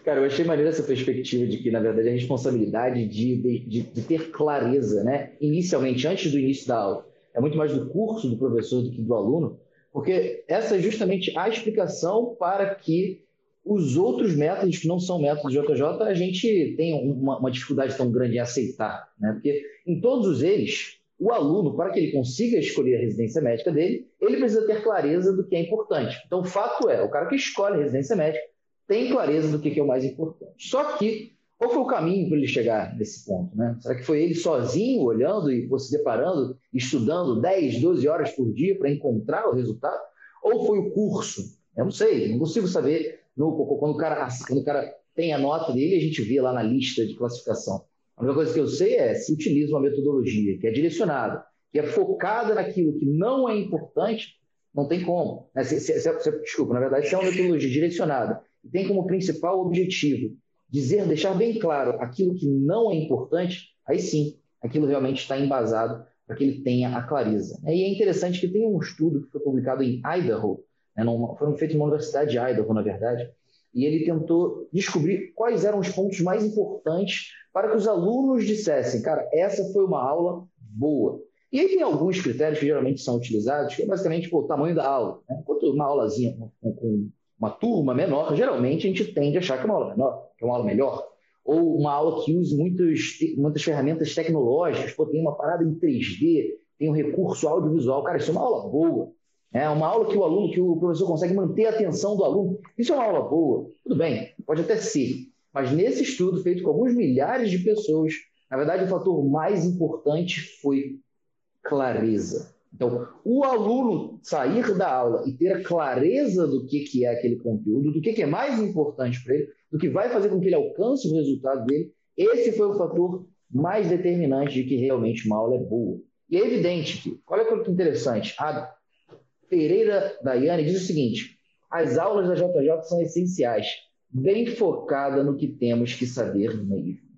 Cara, eu achei maneiro essa perspectiva de que, na verdade, a responsabilidade de, de, de ter clareza, né? Inicialmente, antes do início da aula, é muito mais do curso do professor do que do aluno porque essa é justamente a explicação para que os outros métodos que não são métodos de JJ a gente tem uma, uma dificuldade tão grande em aceitar. Né? Porque em todos eles, o aluno, para que ele consiga escolher a residência médica dele, ele precisa ter clareza do que é importante. Então, o fato é, o cara que escolhe a residência médica tem clareza do que é o mais importante. Só que qual foi o caminho para ele chegar nesse ponto? Né? Será que foi ele sozinho, olhando e se deparando, estudando 10, 12 horas por dia para encontrar o resultado? Ou foi o curso? Eu não sei, não consigo saber. No, quando, o cara, quando o cara tem a nota dele, a gente vê lá na lista de classificação. A única coisa que eu sei é se utiliza uma metodologia que é direcionada, que é focada naquilo que não é importante, não tem como. Se, se, se, desculpa, na verdade, se é uma metodologia direcionada e tem como principal objetivo dizer, deixar bem claro aquilo que não é importante, aí sim, aquilo realmente está embasado para que ele tenha a clareza. E é interessante que tem um estudo que foi publicado em Idaho, né, numa, foi feito numa universidade de Idaho, na verdade, e ele tentou descobrir quais eram os pontos mais importantes para que os alunos dissessem, cara, essa foi uma aula boa. E aí tem alguns critérios que geralmente são utilizados, que é basicamente pô, o tamanho da aula. Né? Enquanto uma aulazinha com, com uma turma menor, geralmente a gente tende a achar que é uma aula menor, que é uma aula melhor. Ou uma aula que use muitos, muitas ferramentas tecnológicas, pô, tem uma parada em 3D, tem um recurso audiovisual. Cara, isso é uma aula boa. É uma aula que o aluno, que o professor consegue manter a atenção do aluno. Isso é uma aula boa. Tudo bem, pode até ser. Mas nesse estudo, feito com alguns milhares de pessoas, na verdade, o fator mais importante foi clareza. Então, o aluno sair da aula e ter a clareza do que, que é aquele conteúdo, do que, que é mais importante para ele, do que vai fazer com que ele alcance o resultado dele, esse foi o fator mais determinante de que realmente uma aula é boa. E é evidente que, olha que interessante, a Pereira Daiane diz o seguinte: as aulas da JJ são essenciais, bem focada no que temos que saber mesmo.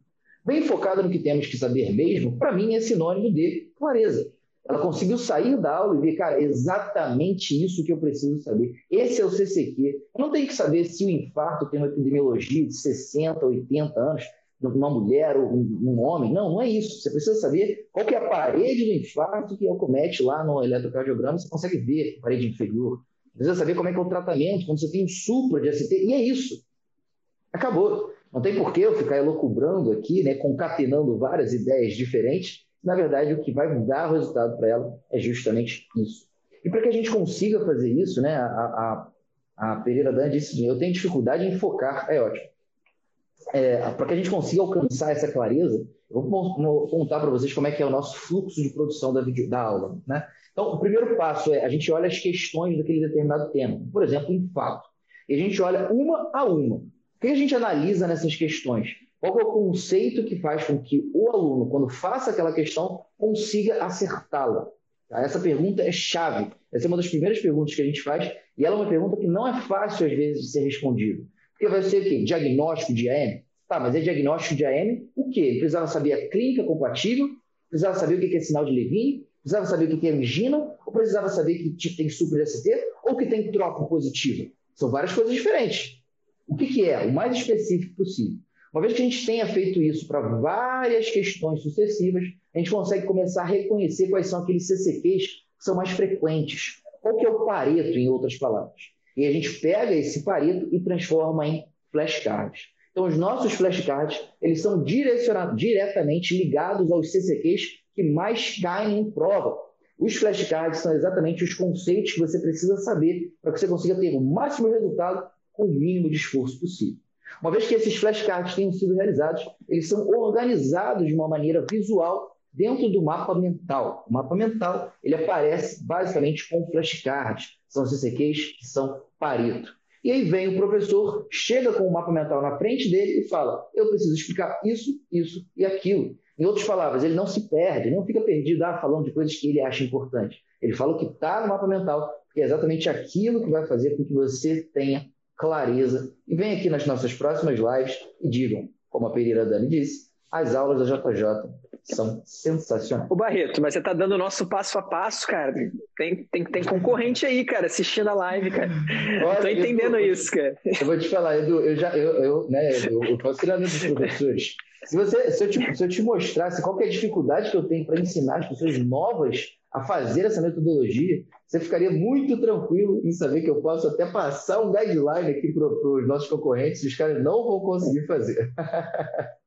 Bem focada no que temos que saber mesmo, para mim é sinônimo de clareza. Ela conseguiu sair da aula e ver, cara, exatamente isso que eu preciso saber. Esse é o CCQ. Eu não tenho que saber se o infarto tem uma epidemiologia de 60, 80 anos, uma mulher ou um, homem. Não, não é isso. Você precisa saber qual que é a parede do infarto que acomete lá no eletrocardiograma, você consegue ver a parede inferior. Precisa saber como é que é o tratamento, quando você tem um supra de ACT, e é isso. Acabou. Não tem por que eu ficar elocubrando aqui, né, concatenando várias ideias diferentes, na verdade, o que vai dar o resultado para ela é justamente isso. E para que a gente consiga fazer isso, né, a, a, a Pereira Dan disse: eu tenho dificuldade em focar. É ótimo. É, para que a gente consiga alcançar essa clareza, eu vou contar para vocês como é que é o nosso fluxo de produção da, video, da aula. Né? Então, o primeiro passo é a gente olha as questões daquele determinado tema, por exemplo, em fato. E a gente olha uma a uma. que a gente analisa nessas questões? Qual é o conceito que faz com que o aluno, quando faça aquela questão, consiga acertá-la? Tá? Essa pergunta é chave. Essa é uma das primeiras perguntas que a gente faz e ela é uma pergunta que não é fácil, às vezes, de ser respondida. Porque vai ser o quê? Diagnóstico de AM? Tá, mas é diagnóstico de AM o quê? Precisava saber a clínica compatível, precisava saber o que é sinal de Levine, precisava saber o que é angina, ou precisava saber que tipo tem super ST, ou que tem troca positiva. São várias coisas diferentes. O que é? O mais específico possível. Uma vez que a gente tenha feito isso para várias questões sucessivas, a gente consegue começar a reconhecer quais são aqueles CCQs que são mais frequentes. Qual que é o pareto, em outras palavras? E a gente pega esse pareto e transforma em flashcards. Então, os nossos flashcards, eles são diretamente ligados aos CCQs que mais caem em prova. Os flashcards são exatamente os conceitos que você precisa saber para que você consiga ter o máximo resultado com o mínimo de esforço possível. Uma vez que esses flashcards tenham sido realizados, eles são organizados de uma maneira visual dentro do mapa mental. O mapa mental ele aparece basicamente com flashcards, são CCQs que são Pareto. E aí vem o professor, chega com o mapa mental na frente dele e fala: Eu preciso explicar isso, isso e aquilo. Em outras palavras, ele não se perde, não fica perdido ah, falando de coisas que ele acha importante. Ele fala o que está no mapa mental, que é exatamente aquilo que vai fazer com que você tenha clareza. E vem aqui nas nossas próximas lives e digam, como a Pereira Dani disse, as aulas da JJ são sensacionais.
O Barreto, mas você tá dando o nosso passo a passo, cara. Tem, tem, tem concorrente aí, cara, assistindo a live, cara. Olha, tô entendendo eu, isso, cara.
Eu vou te falar, Edu, eu já, eu, eu, né, eu, eu posso tirar dos professores. Se, você, se, eu te, se eu te mostrasse qual é a dificuldade que eu tenho para ensinar as pessoas novas a fazer essa metodologia, você ficaria muito tranquilo em saber que eu posso até passar um guideline aqui para os nossos concorrentes e os caras não vão conseguir fazer.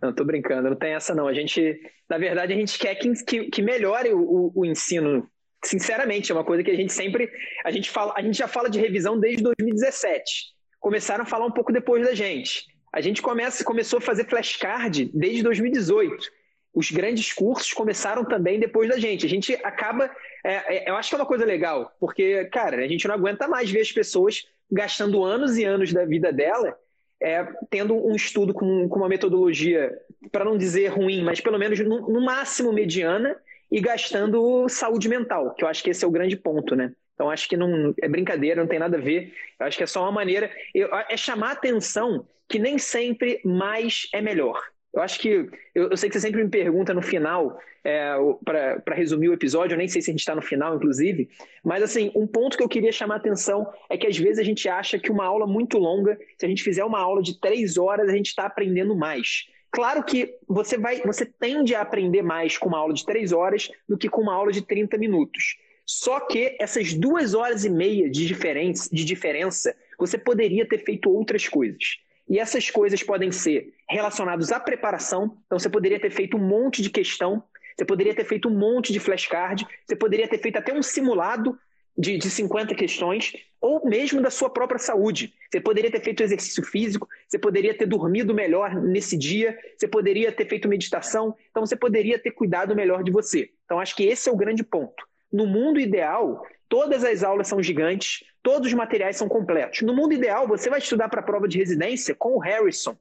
Não, tô brincando, não tem essa não. A gente, na verdade, a gente quer que, que, melhore o, o, o, ensino. Sinceramente, é uma coisa que a gente sempre. A gente, fala, a gente já fala de revisão desde 2017. Começaram a falar um pouco depois da gente. A gente começa, começou a fazer flashcard desde 2018. Os grandes cursos começaram também depois da gente. A gente acaba. É, é, eu acho que é uma coisa legal, porque, cara, a gente não aguenta mais ver as pessoas gastando anos e anos da vida dela é, tendo um estudo com, com uma metodologia, para não dizer ruim, mas pelo menos no, no, máximo mediana, e gastando saúde mental, que eu acho que esse é o grande ponto, né? Então acho que não é brincadeira, não tem nada a ver. Eu acho que é só uma maneira, eu, é chamar atenção que nem sempre mais é melhor. Eu acho que. Eu, eu, sei que você sempre me pergunta no final, é, para resumir o episódio, eu nem sei se a gente está no final, inclusive, mas assim, um ponto que eu queria chamar a atenção é que às vezes a gente acha que uma aula muito longa, se a gente fizer uma aula de três horas, a gente está aprendendo mais. Claro que você vai, você tende a aprender mais com uma aula de três horas do que com uma aula de 30 minutos. Só que essas duas horas e meia de diferença, de diferença, você poderia ter feito outras coisas. E essas coisas podem ser relacionadas à preparação. Então, você poderia ter feito um monte de questão, você poderia ter feito um monte de flashcard, você poderia ter feito até um simulado de, de 50 questões, ou mesmo da sua própria saúde. Você poderia ter feito exercício físico, você poderia ter dormido melhor nesse dia, você poderia ter feito meditação, então você poderia ter cuidado melhor de você. Então, acho que esse é o grande ponto. No mundo ideal, Todas as aulas são gigantes, todos os materiais são completos. No mundo ideal, você vai estudar para a prova de residência com o Harrison.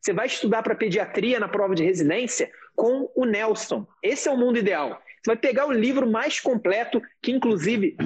Você vai estudar para pediatria na prova de residência com o Nelson. Esse é o mundo ideal. Você vai pegar o livro mais completo, que inclusive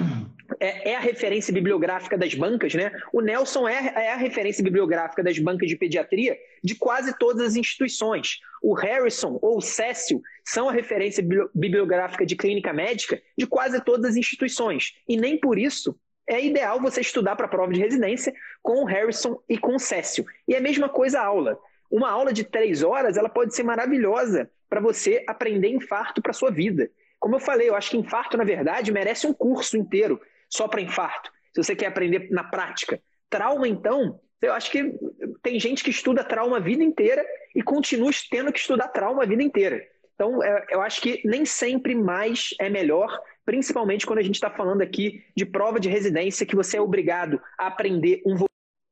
é, é, a referência bibliográfica das bancas, né? O Nelson é, é, a referência bibliográfica das bancas de pediatria de quase todas as instituições. O Harrison ou o Cécio são a referência bibliográfica de clínica médica de quase todas as instituições. E nem por isso é ideal você estudar para a prova de residência com o Harrison e com o Cécio. E é a mesma coisa a aula. Uma aula de três horas ela pode ser maravilhosa para você aprender infarto para sua vida. Como eu falei, eu acho que infarto, na verdade, merece um curso inteiro só para infarto. Se você quer aprender na prática. Trauma, então, eu acho que tem gente que estuda trauma a vida inteira e continua tendo que estudar trauma a vida inteira. Então, é, eu acho que nem sempre mais é melhor, principalmente quando a gente está falando aqui de prova de residência, que você é obrigado a aprender um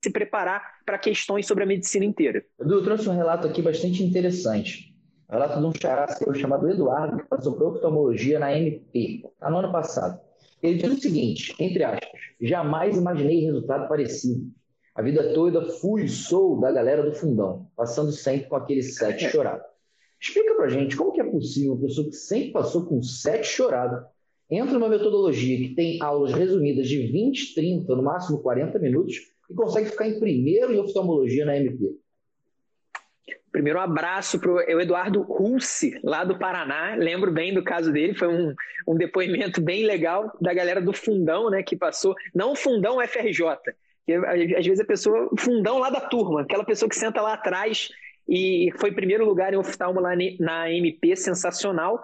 se preparar para questões sobre a medicina inteira.
Edu, eu trouxe um relato aqui bastante interessante. Um relato de um chará seu chamado Eduardo, que passou por oftalmologia na MP, tá no ano passado. Ele diz o seguinte, entre aspas, jamais imaginei resultado parecido. A vida toda fui sou da galera do fundão, passando sempre com aquele sete chorado. Explica pra gente como que é possível uma pessoa que sempre passou com sete chorado entra numa metodologia que tem aulas resumidas de 20, 30, no máximo 40 minutos e consegue ficar em primeiro em oftalmologia na MP.
Primeiro, um abraço para o Eduardo Rulsi, lá do Paraná. Lembro bem do caso dele, foi um, um depoimento bem legal da galera do Fundão, né, que passou. Não Fundão FRJ, que às vezes a pessoa, fundão lá da turma, aquela pessoa que senta lá atrás e foi primeiro lugar em oftalmo lá na MP, sensacional.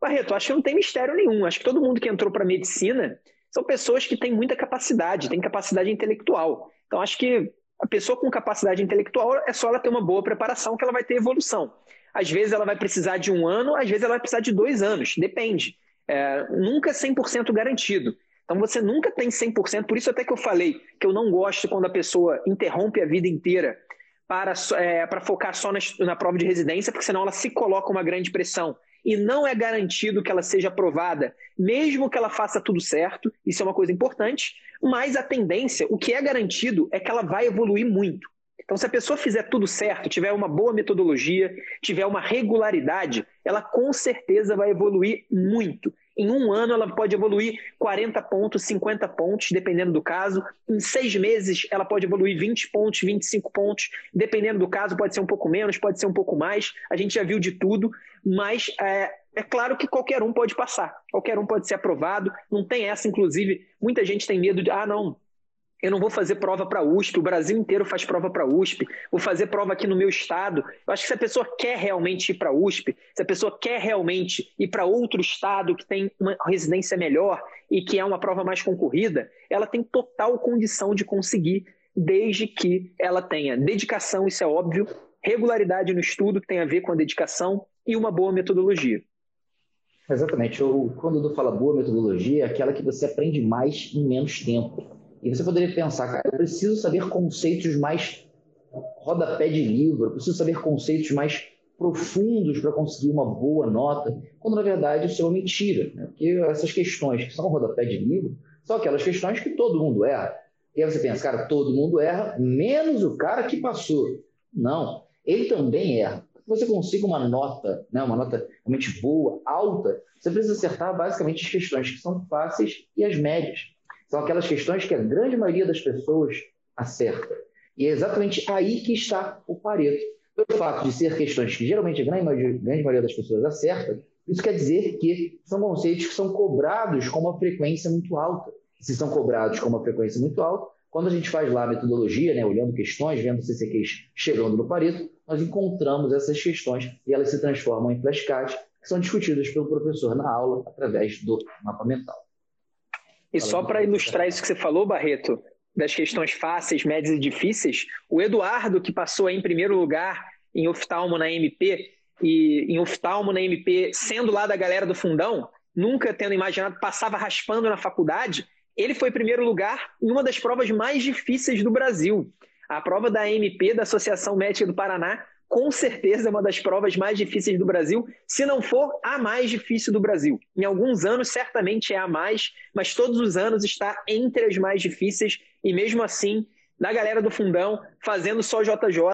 Barreto, acho que não tem mistério nenhum. Acho que todo mundo que entrou para medicina são pessoas que têm muita capacidade, têm capacidade intelectual. Então, acho que a pessoa com capacidade intelectual é só ela ter uma boa preparação que ela vai ter evolução. Às vezes ela vai precisar de um ano, às vezes ela vai precisar de dois anos, depende. É, nunca 100% garantido. Então você nunca tem 100%, por isso até que eu falei que eu não gosto quando a pessoa interrompe a vida inteira para, é, focar só na, na prova de residência, porque senão ela se coloca uma grande pressão e não é garantido que ela seja aprovada, mesmo que ela faça tudo certo, isso é uma coisa importante, mas a tendência, o que é garantido é que ela vai evoluir muito. Então, se a pessoa fizer tudo certo, tiver uma boa metodologia, tiver uma regularidade, ela com certeza vai evoluir muito. Em um ano, ela pode evoluir 40 pontos, 50 pontos, dependendo do caso. Em seis meses, ela pode evoluir 20 pontos, 25 pontos. Dependendo do caso, pode ser um pouco menos, pode ser um pouco mais. A gente já viu de tudo, mas é, é claro que qualquer um pode passar, qualquer um pode ser aprovado. Não tem essa, inclusive, muita gente tem medo de, ah, não, eu não vou fazer prova para USP, o Brasil inteiro faz prova para USP, vou fazer prova aqui no meu estado. Eu acho que se a pessoa quer realmente ir para USP, se a pessoa quer realmente ir para outro estado que tem uma residência melhor e que é uma prova mais concorrida, ela tem total condição de conseguir, desde que ela tenha dedicação, isso é óbvio, regularidade no estudo, que tem a ver com a dedicação, e uma boa metodologia.
Exatamente. Eu, quando eu falo boa metodologia, é aquela que você aprende mais em menos tempo. E você poderia pensar, cara, eu preciso saber conceitos mais rodapé de livro, eu preciso saber conceitos mais profundos para conseguir uma boa nota, quando na verdade isso é uma mentira. Né? Porque essas questões que são rodapé de livro são aquelas questões que todo mundo erra. E aí você pensa, cara, todo mundo erra, menos o cara que passou. Não, ele também erra. Para você consiga uma nota, né, uma nota realmente boa, alta, você precisa acertar basicamente as questões que são fáceis e as médias. São aquelas questões que a grande maioria das pessoas acerta. E é exatamente aí que está o Pareto. Pelo fato de ser questões que geralmente a grande maioria, grande maioria das pessoas acerta, isso quer dizer que são conceitos que são cobrados com uma frequência muito alta. Se são cobrados com uma frequência muito alta, quando a gente faz lá a metodologia, né, olhando questões, vendo CCQs chegando no Pareto, nós encontramos essas questões e elas se transformam em flashcards que são discutidas pelo professor na aula através do mapa mental.
E só para ilustrar isso que você falou, Barreto, das questões fáceis, médias e difíceis, o Eduardo, que passou em primeiro lugar em oftalmo na MP, e em oftalmo na MP, sendo lá da galera do fundão, nunca tendo imaginado, passava raspando na faculdade, ele foi primeiro lugar em uma das provas mais difíceis do Brasil. A prova da MP, da Associação Médica do Paraná, com certeza é uma das provas mais difíceis do Brasil, se não for a mais difícil do Brasil. Em alguns anos, certamente é a mais, mas todos os anos está entre as mais difíceis, e mesmo assim, da galera do fundão, fazendo só JJ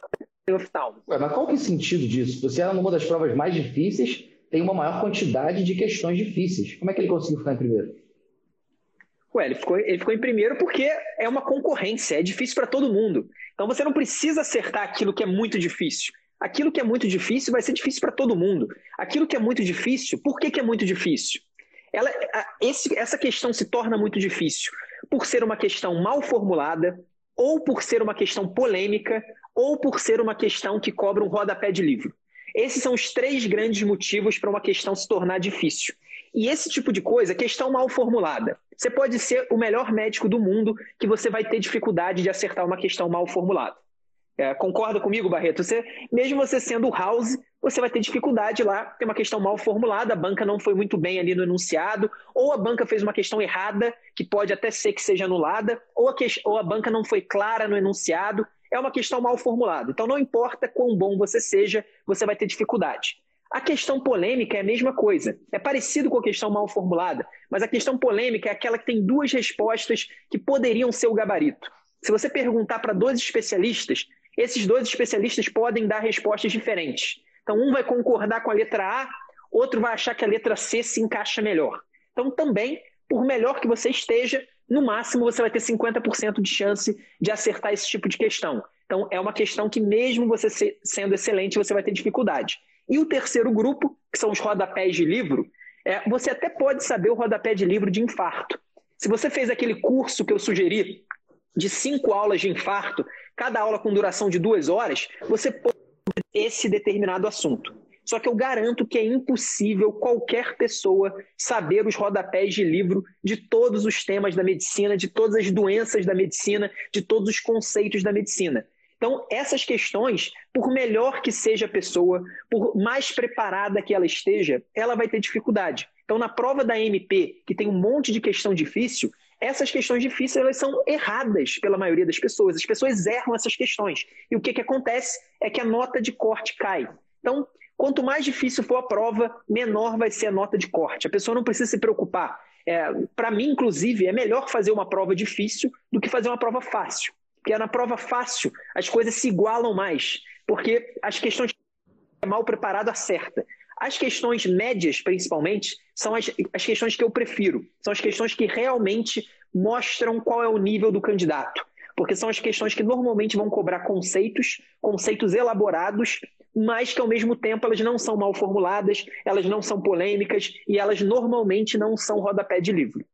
e oftalmo.
Mas qual que é o sentido disso? Você era numa das provas mais difíceis, tem uma maior quantidade de questões difíceis. Como é que ele conseguiu ficar em primeiro?
Ué, ele ficou, ele ficou em primeiro porque é uma concorrência, é difícil para todo mundo. Então você não precisa acertar aquilo que é muito difícil. Aquilo que é muito difícil vai ser difícil para todo mundo. Aquilo que é muito difícil, por que, que é muito difícil? Ela, esse, essa questão se torna muito difícil por ser uma questão mal formulada, ou por ser uma questão polêmica, ou por ser uma questão que cobra um rodapé de livro. Esses são os três grandes motivos para uma questão se tornar difícil. E esse tipo de coisa, questão mal formulada. Você pode ser o melhor médico do mundo que você vai ter dificuldade de acertar uma questão mal formulada. É, concorda comigo, Barreto? Você, mesmo você sendo house, você vai ter dificuldade lá, tem uma questão mal formulada, a banca não foi muito bem ali no enunciado, ou a banca fez uma questão errada, que pode até ser que seja anulada, ou a, que, ou a banca não foi clara no enunciado, é uma questão mal formulada. Então não importa quão bom você seja, você vai ter dificuldade. A questão polêmica é a mesma coisa, é parecido com a questão mal formulada, mas a questão polêmica é aquela que tem duas respostas que poderiam ser o gabarito. Se você perguntar para dois especialistas, esses dois especialistas podem dar respostas diferentes. Então, um vai concordar com a letra A, outro vai achar que a letra C se encaixa melhor. Então, também, por melhor que você esteja, no máximo você vai ter 50% de chance de acertar esse tipo de questão. Então, é uma questão que, mesmo você sendo excelente, você vai ter dificuldade. E o terceiro grupo, que são os rodapés de livro, é, você até pode saber o rodapé de livro de infarto. Se você fez aquele curso que eu sugeri de cinco aulas de infarto, cada aula com duração de duas horas, você pode esse determinado assunto. Só que eu garanto que é impossível qualquer pessoa saber os rodapés de livro de todos os temas da medicina, de todas as doenças da medicina, de todos os conceitos da medicina. Então, essas questões, por melhor que seja a pessoa, por mais preparada que ela esteja, ela vai ter dificuldade. Então, na prova da MP, que tem um monte de questão difícil, essas questões difíceis elas são erradas pela maioria das pessoas. As pessoas erram essas questões. E o que, que acontece é que a nota de corte cai. Então, Quanto mais difícil for a prova, menor vai ser a nota de corte. A pessoa não precisa se preocupar. É, Para mim, inclusive, é melhor fazer uma prova difícil do que fazer uma prova fácil. Porque na prova fácil as coisas se igualam mais. Porque as questões mal preparado acerta. As questões médias, principalmente, são as, as questões que eu prefiro. São as questões que realmente mostram qual é o nível do candidato porque são as questões que normalmente vão cobrar conceitos, conceitos elaborados mas que ao mesmo tempo elas não são mal formuladas, elas não são polêmicas e elas normalmente não são rodapé de livro.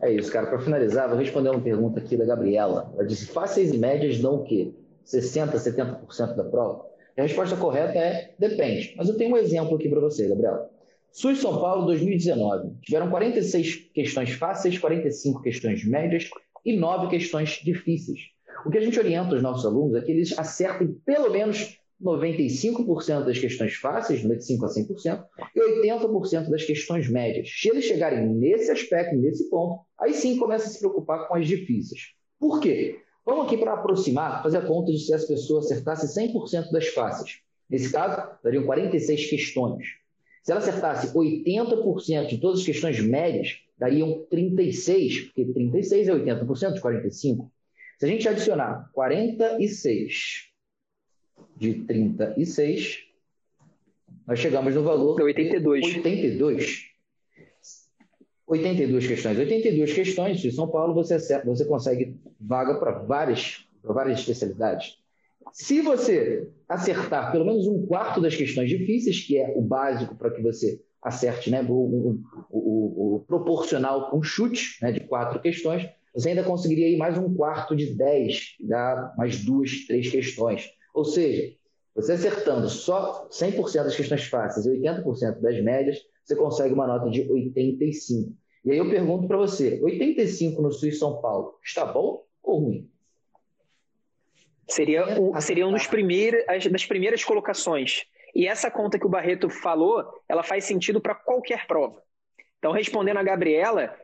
É isso, cara. Para finalizar, vou responder uma pergunta aqui da Gabriela. Ela disse: fáceis e médias dão o quê? 60%, 70% da prova? A resposta correta é depende. Mas eu tenho um exemplo aqui para você, Gabriela. SUS São Paulo 2019. Tiveram 46 questões fáceis, 45 questões médias e 9 questões difíceis. O que a gente orienta os nossos alunos é que eles acertem pelo menos 95% das questões fáceis, 95% a 100%, e 80% das questões médias. Se eles chegarem nesse aspecto, nesse ponto, aí sim começa a se preocupar com as difíceis. Por quê? Vamos aqui para aproximar, fazer a conta de se as pessoas acertassem 100% das fáceis. Nesse caso, dariam 46 questões. Se ela acertasse 80% de todas as questões médias, dariam 36, porque 36 é 80% de 45. Se a gente adicionar 46 de 36, nós chegamos no valor
de 82.
82. 82 questões. 82 questões de São Paulo, você, acerta, você consegue vaga para várias, várias especialidades. Se você acertar pelo menos um quarto das questões difíceis, que é o básico para que você acerte né, o, o, o, proporcional com chute né, de quatro questões, você ainda conseguiria ir mais um quarto de 10, dá mais duas, três questões. Ou seja, você acertando só 100% das questões fáceis e 80% das médias, você consegue uma nota de 85. E aí eu pergunto para você, 85 no Sul e São Paulo, está bom ou ruim?
Seria, um, seria um dos primeiros, das primeiras colocações. E essa conta que o Barreto falou, ela faz sentido para qualquer prova. Então, respondendo a Gabriela,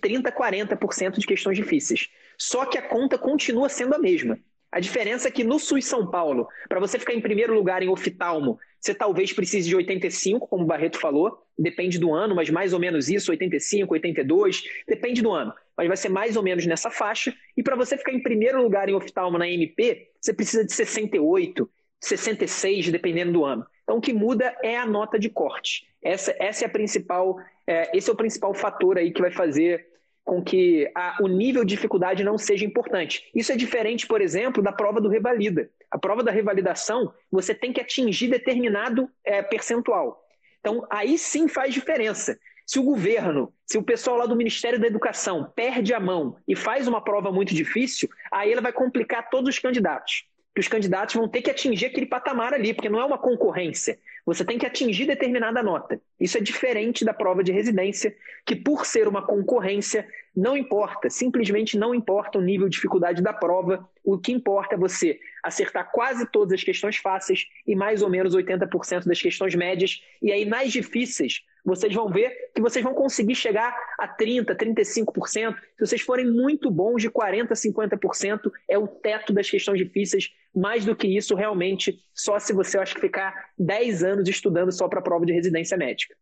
30%, 40% de questões difíceis. Só que a conta continua sendo a mesma. A diferença é que no SUS São Paulo, para você ficar em primeiro lugar em oftalmo, você talvez precise de 85, como o Barreto falou, depende do ano, mas mais ou menos isso, 85, 82, depende do ano, mas vai ser mais ou menos nessa faixa. E para você ficar em primeiro lugar em oftalmo na MP, você precisa de 68, 66, dependendo do ano. Então o que muda é a nota de corte. Essa, essa é a principal, é, esse é o principal fator aí que vai fazer com que a, o nível de dificuldade não seja importante. Isso é diferente, por exemplo, da prova do revalida. A prova da revalidação, você tem que atingir determinado é, percentual. Então, aí sim faz diferença. Se o governo, se o pessoal lá do Ministério da Educação perde a mão e faz uma prova muito difícil, aí ela vai complicar todos os candidatos que os candidatos vão ter que atingir aquele patamar ali, porque não é uma concorrência. Você tem que atingir determinada nota. Isso é diferente da prova de residência, que por ser uma concorrência, não importa, simplesmente não importa o nível de dificuldade da prova, o que importa é você acertar quase todas as questões fáceis e mais ou menos 80% das questões médias, e aí nas difíceis vocês vão ver que vocês vão conseguir chegar a 30%, 35%. Se vocês forem muito bons, de 40%, 50% é o teto das questões difíceis. Mais do que isso, realmente, só se você, acho que, ficar 10 anos estudando só para a prova de residência médica.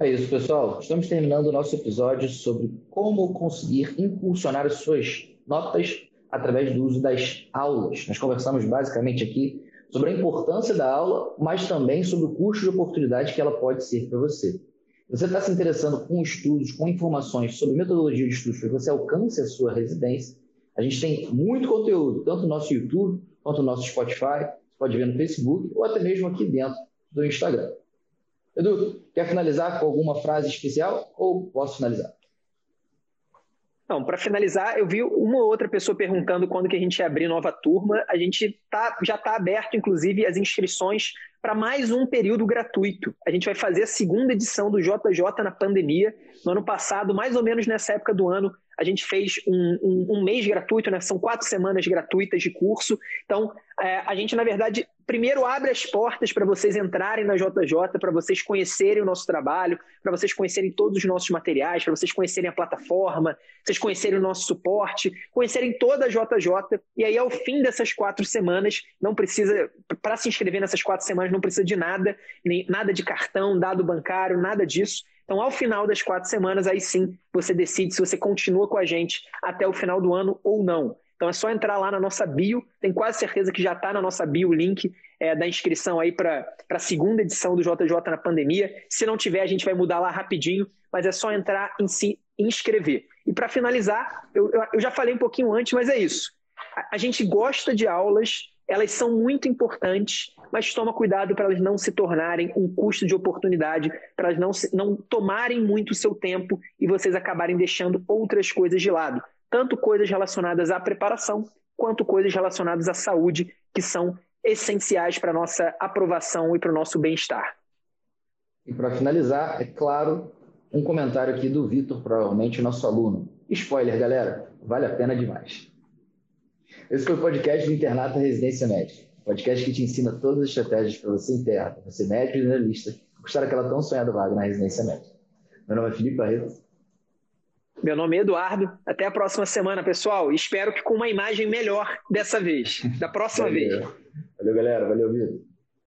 É isso, pessoal. Estamos terminando o nosso episódio sobre como conseguir impulsionar as suas notas através do uso das aulas. Nós conversamos basicamente aqui sobre a importância da aula, mas também sobre o custo de oportunidade que ela pode ser para você. Você está se interessando com estudos, com informações sobre metodologia de estudos para que você alcance a sua residência. A gente tem muito conteúdo, tanto no nosso YouTube quanto no nosso Spotify. Você pode ver no Facebook ou até mesmo aqui dentro do Instagram. Edu, quer finalizar com alguma frase especial ou posso finalizar?
Não, para finalizar, eu vi uma ou outra pessoa perguntando quando que a gente ia abrir nova turma. A gente tá, já está aberto, inclusive, as inscrições para mais um período gratuito. A gente vai fazer a segunda edição do JJ na pandemia. No ano passado, mais ou menos nessa época do ano, a gente fez um, um, um mês gratuito, né? são quatro semanas gratuitas de curso. Então, é, a gente, na verdade, primeiro abre as portas para vocês entrarem na JJ, para vocês conhecerem o nosso trabalho, para vocês conhecerem todos os nossos materiais, para vocês conhecerem a plataforma, vocês conhecerem o nosso suporte, conhecerem toda a JJ. E aí, ao fim dessas quatro semanas, não precisa, para se inscrever nessas quatro semanas, não precisa de nada, nem, nada de cartão, dado bancário, nada disso. Então, ao final das quatro semanas, aí sim você decide se você continua com a gente até o final do ano ou não. Então é só entrar lá na nossa bio, tenho quase certeza que já está na nossa bio o link é, da inscrição aí para a segunda edição do JJ na pandemia. Se não tiver, a gente vai mudar lá rapidinho, mas é só entrar em se inscrever. E para finalizar, eu, eu, já falei um pouquinho antes, mas é isso. A, a gente gosta de aulas, elas são muito importantes, mas toma cuidado para elas não se tornarem um custo de oportunidade, para elas não, não tomarem muito o seu tempo e vocês acabarem deixando outras coisas de lado. Tanto coisas relacionadas à preparação, quanto coisas relacionadas à saúde, que são essenciais para a nossa aprovação e para o nosso bem-estar.
E para finalizar, é claro, um comentário aqui do Vitor, provavelmente nosso aluno. Spoiler, galera, vale a pena demais. Esse foi o podcast do Internato Residência Médica podcast que te ensina todas as estratégias para você interno, você médico e generalista, conquistar aquela tão sonhada vaga na residência médica. Meu nome é Felipe Barreto.
Meu nome é Eduardo. Até a próxima semana, pessoal. Espero que com uma imagem melhor dessa vez, da próxima
Valeu.
vez.
Valeu, galera. Valeu, Vitor.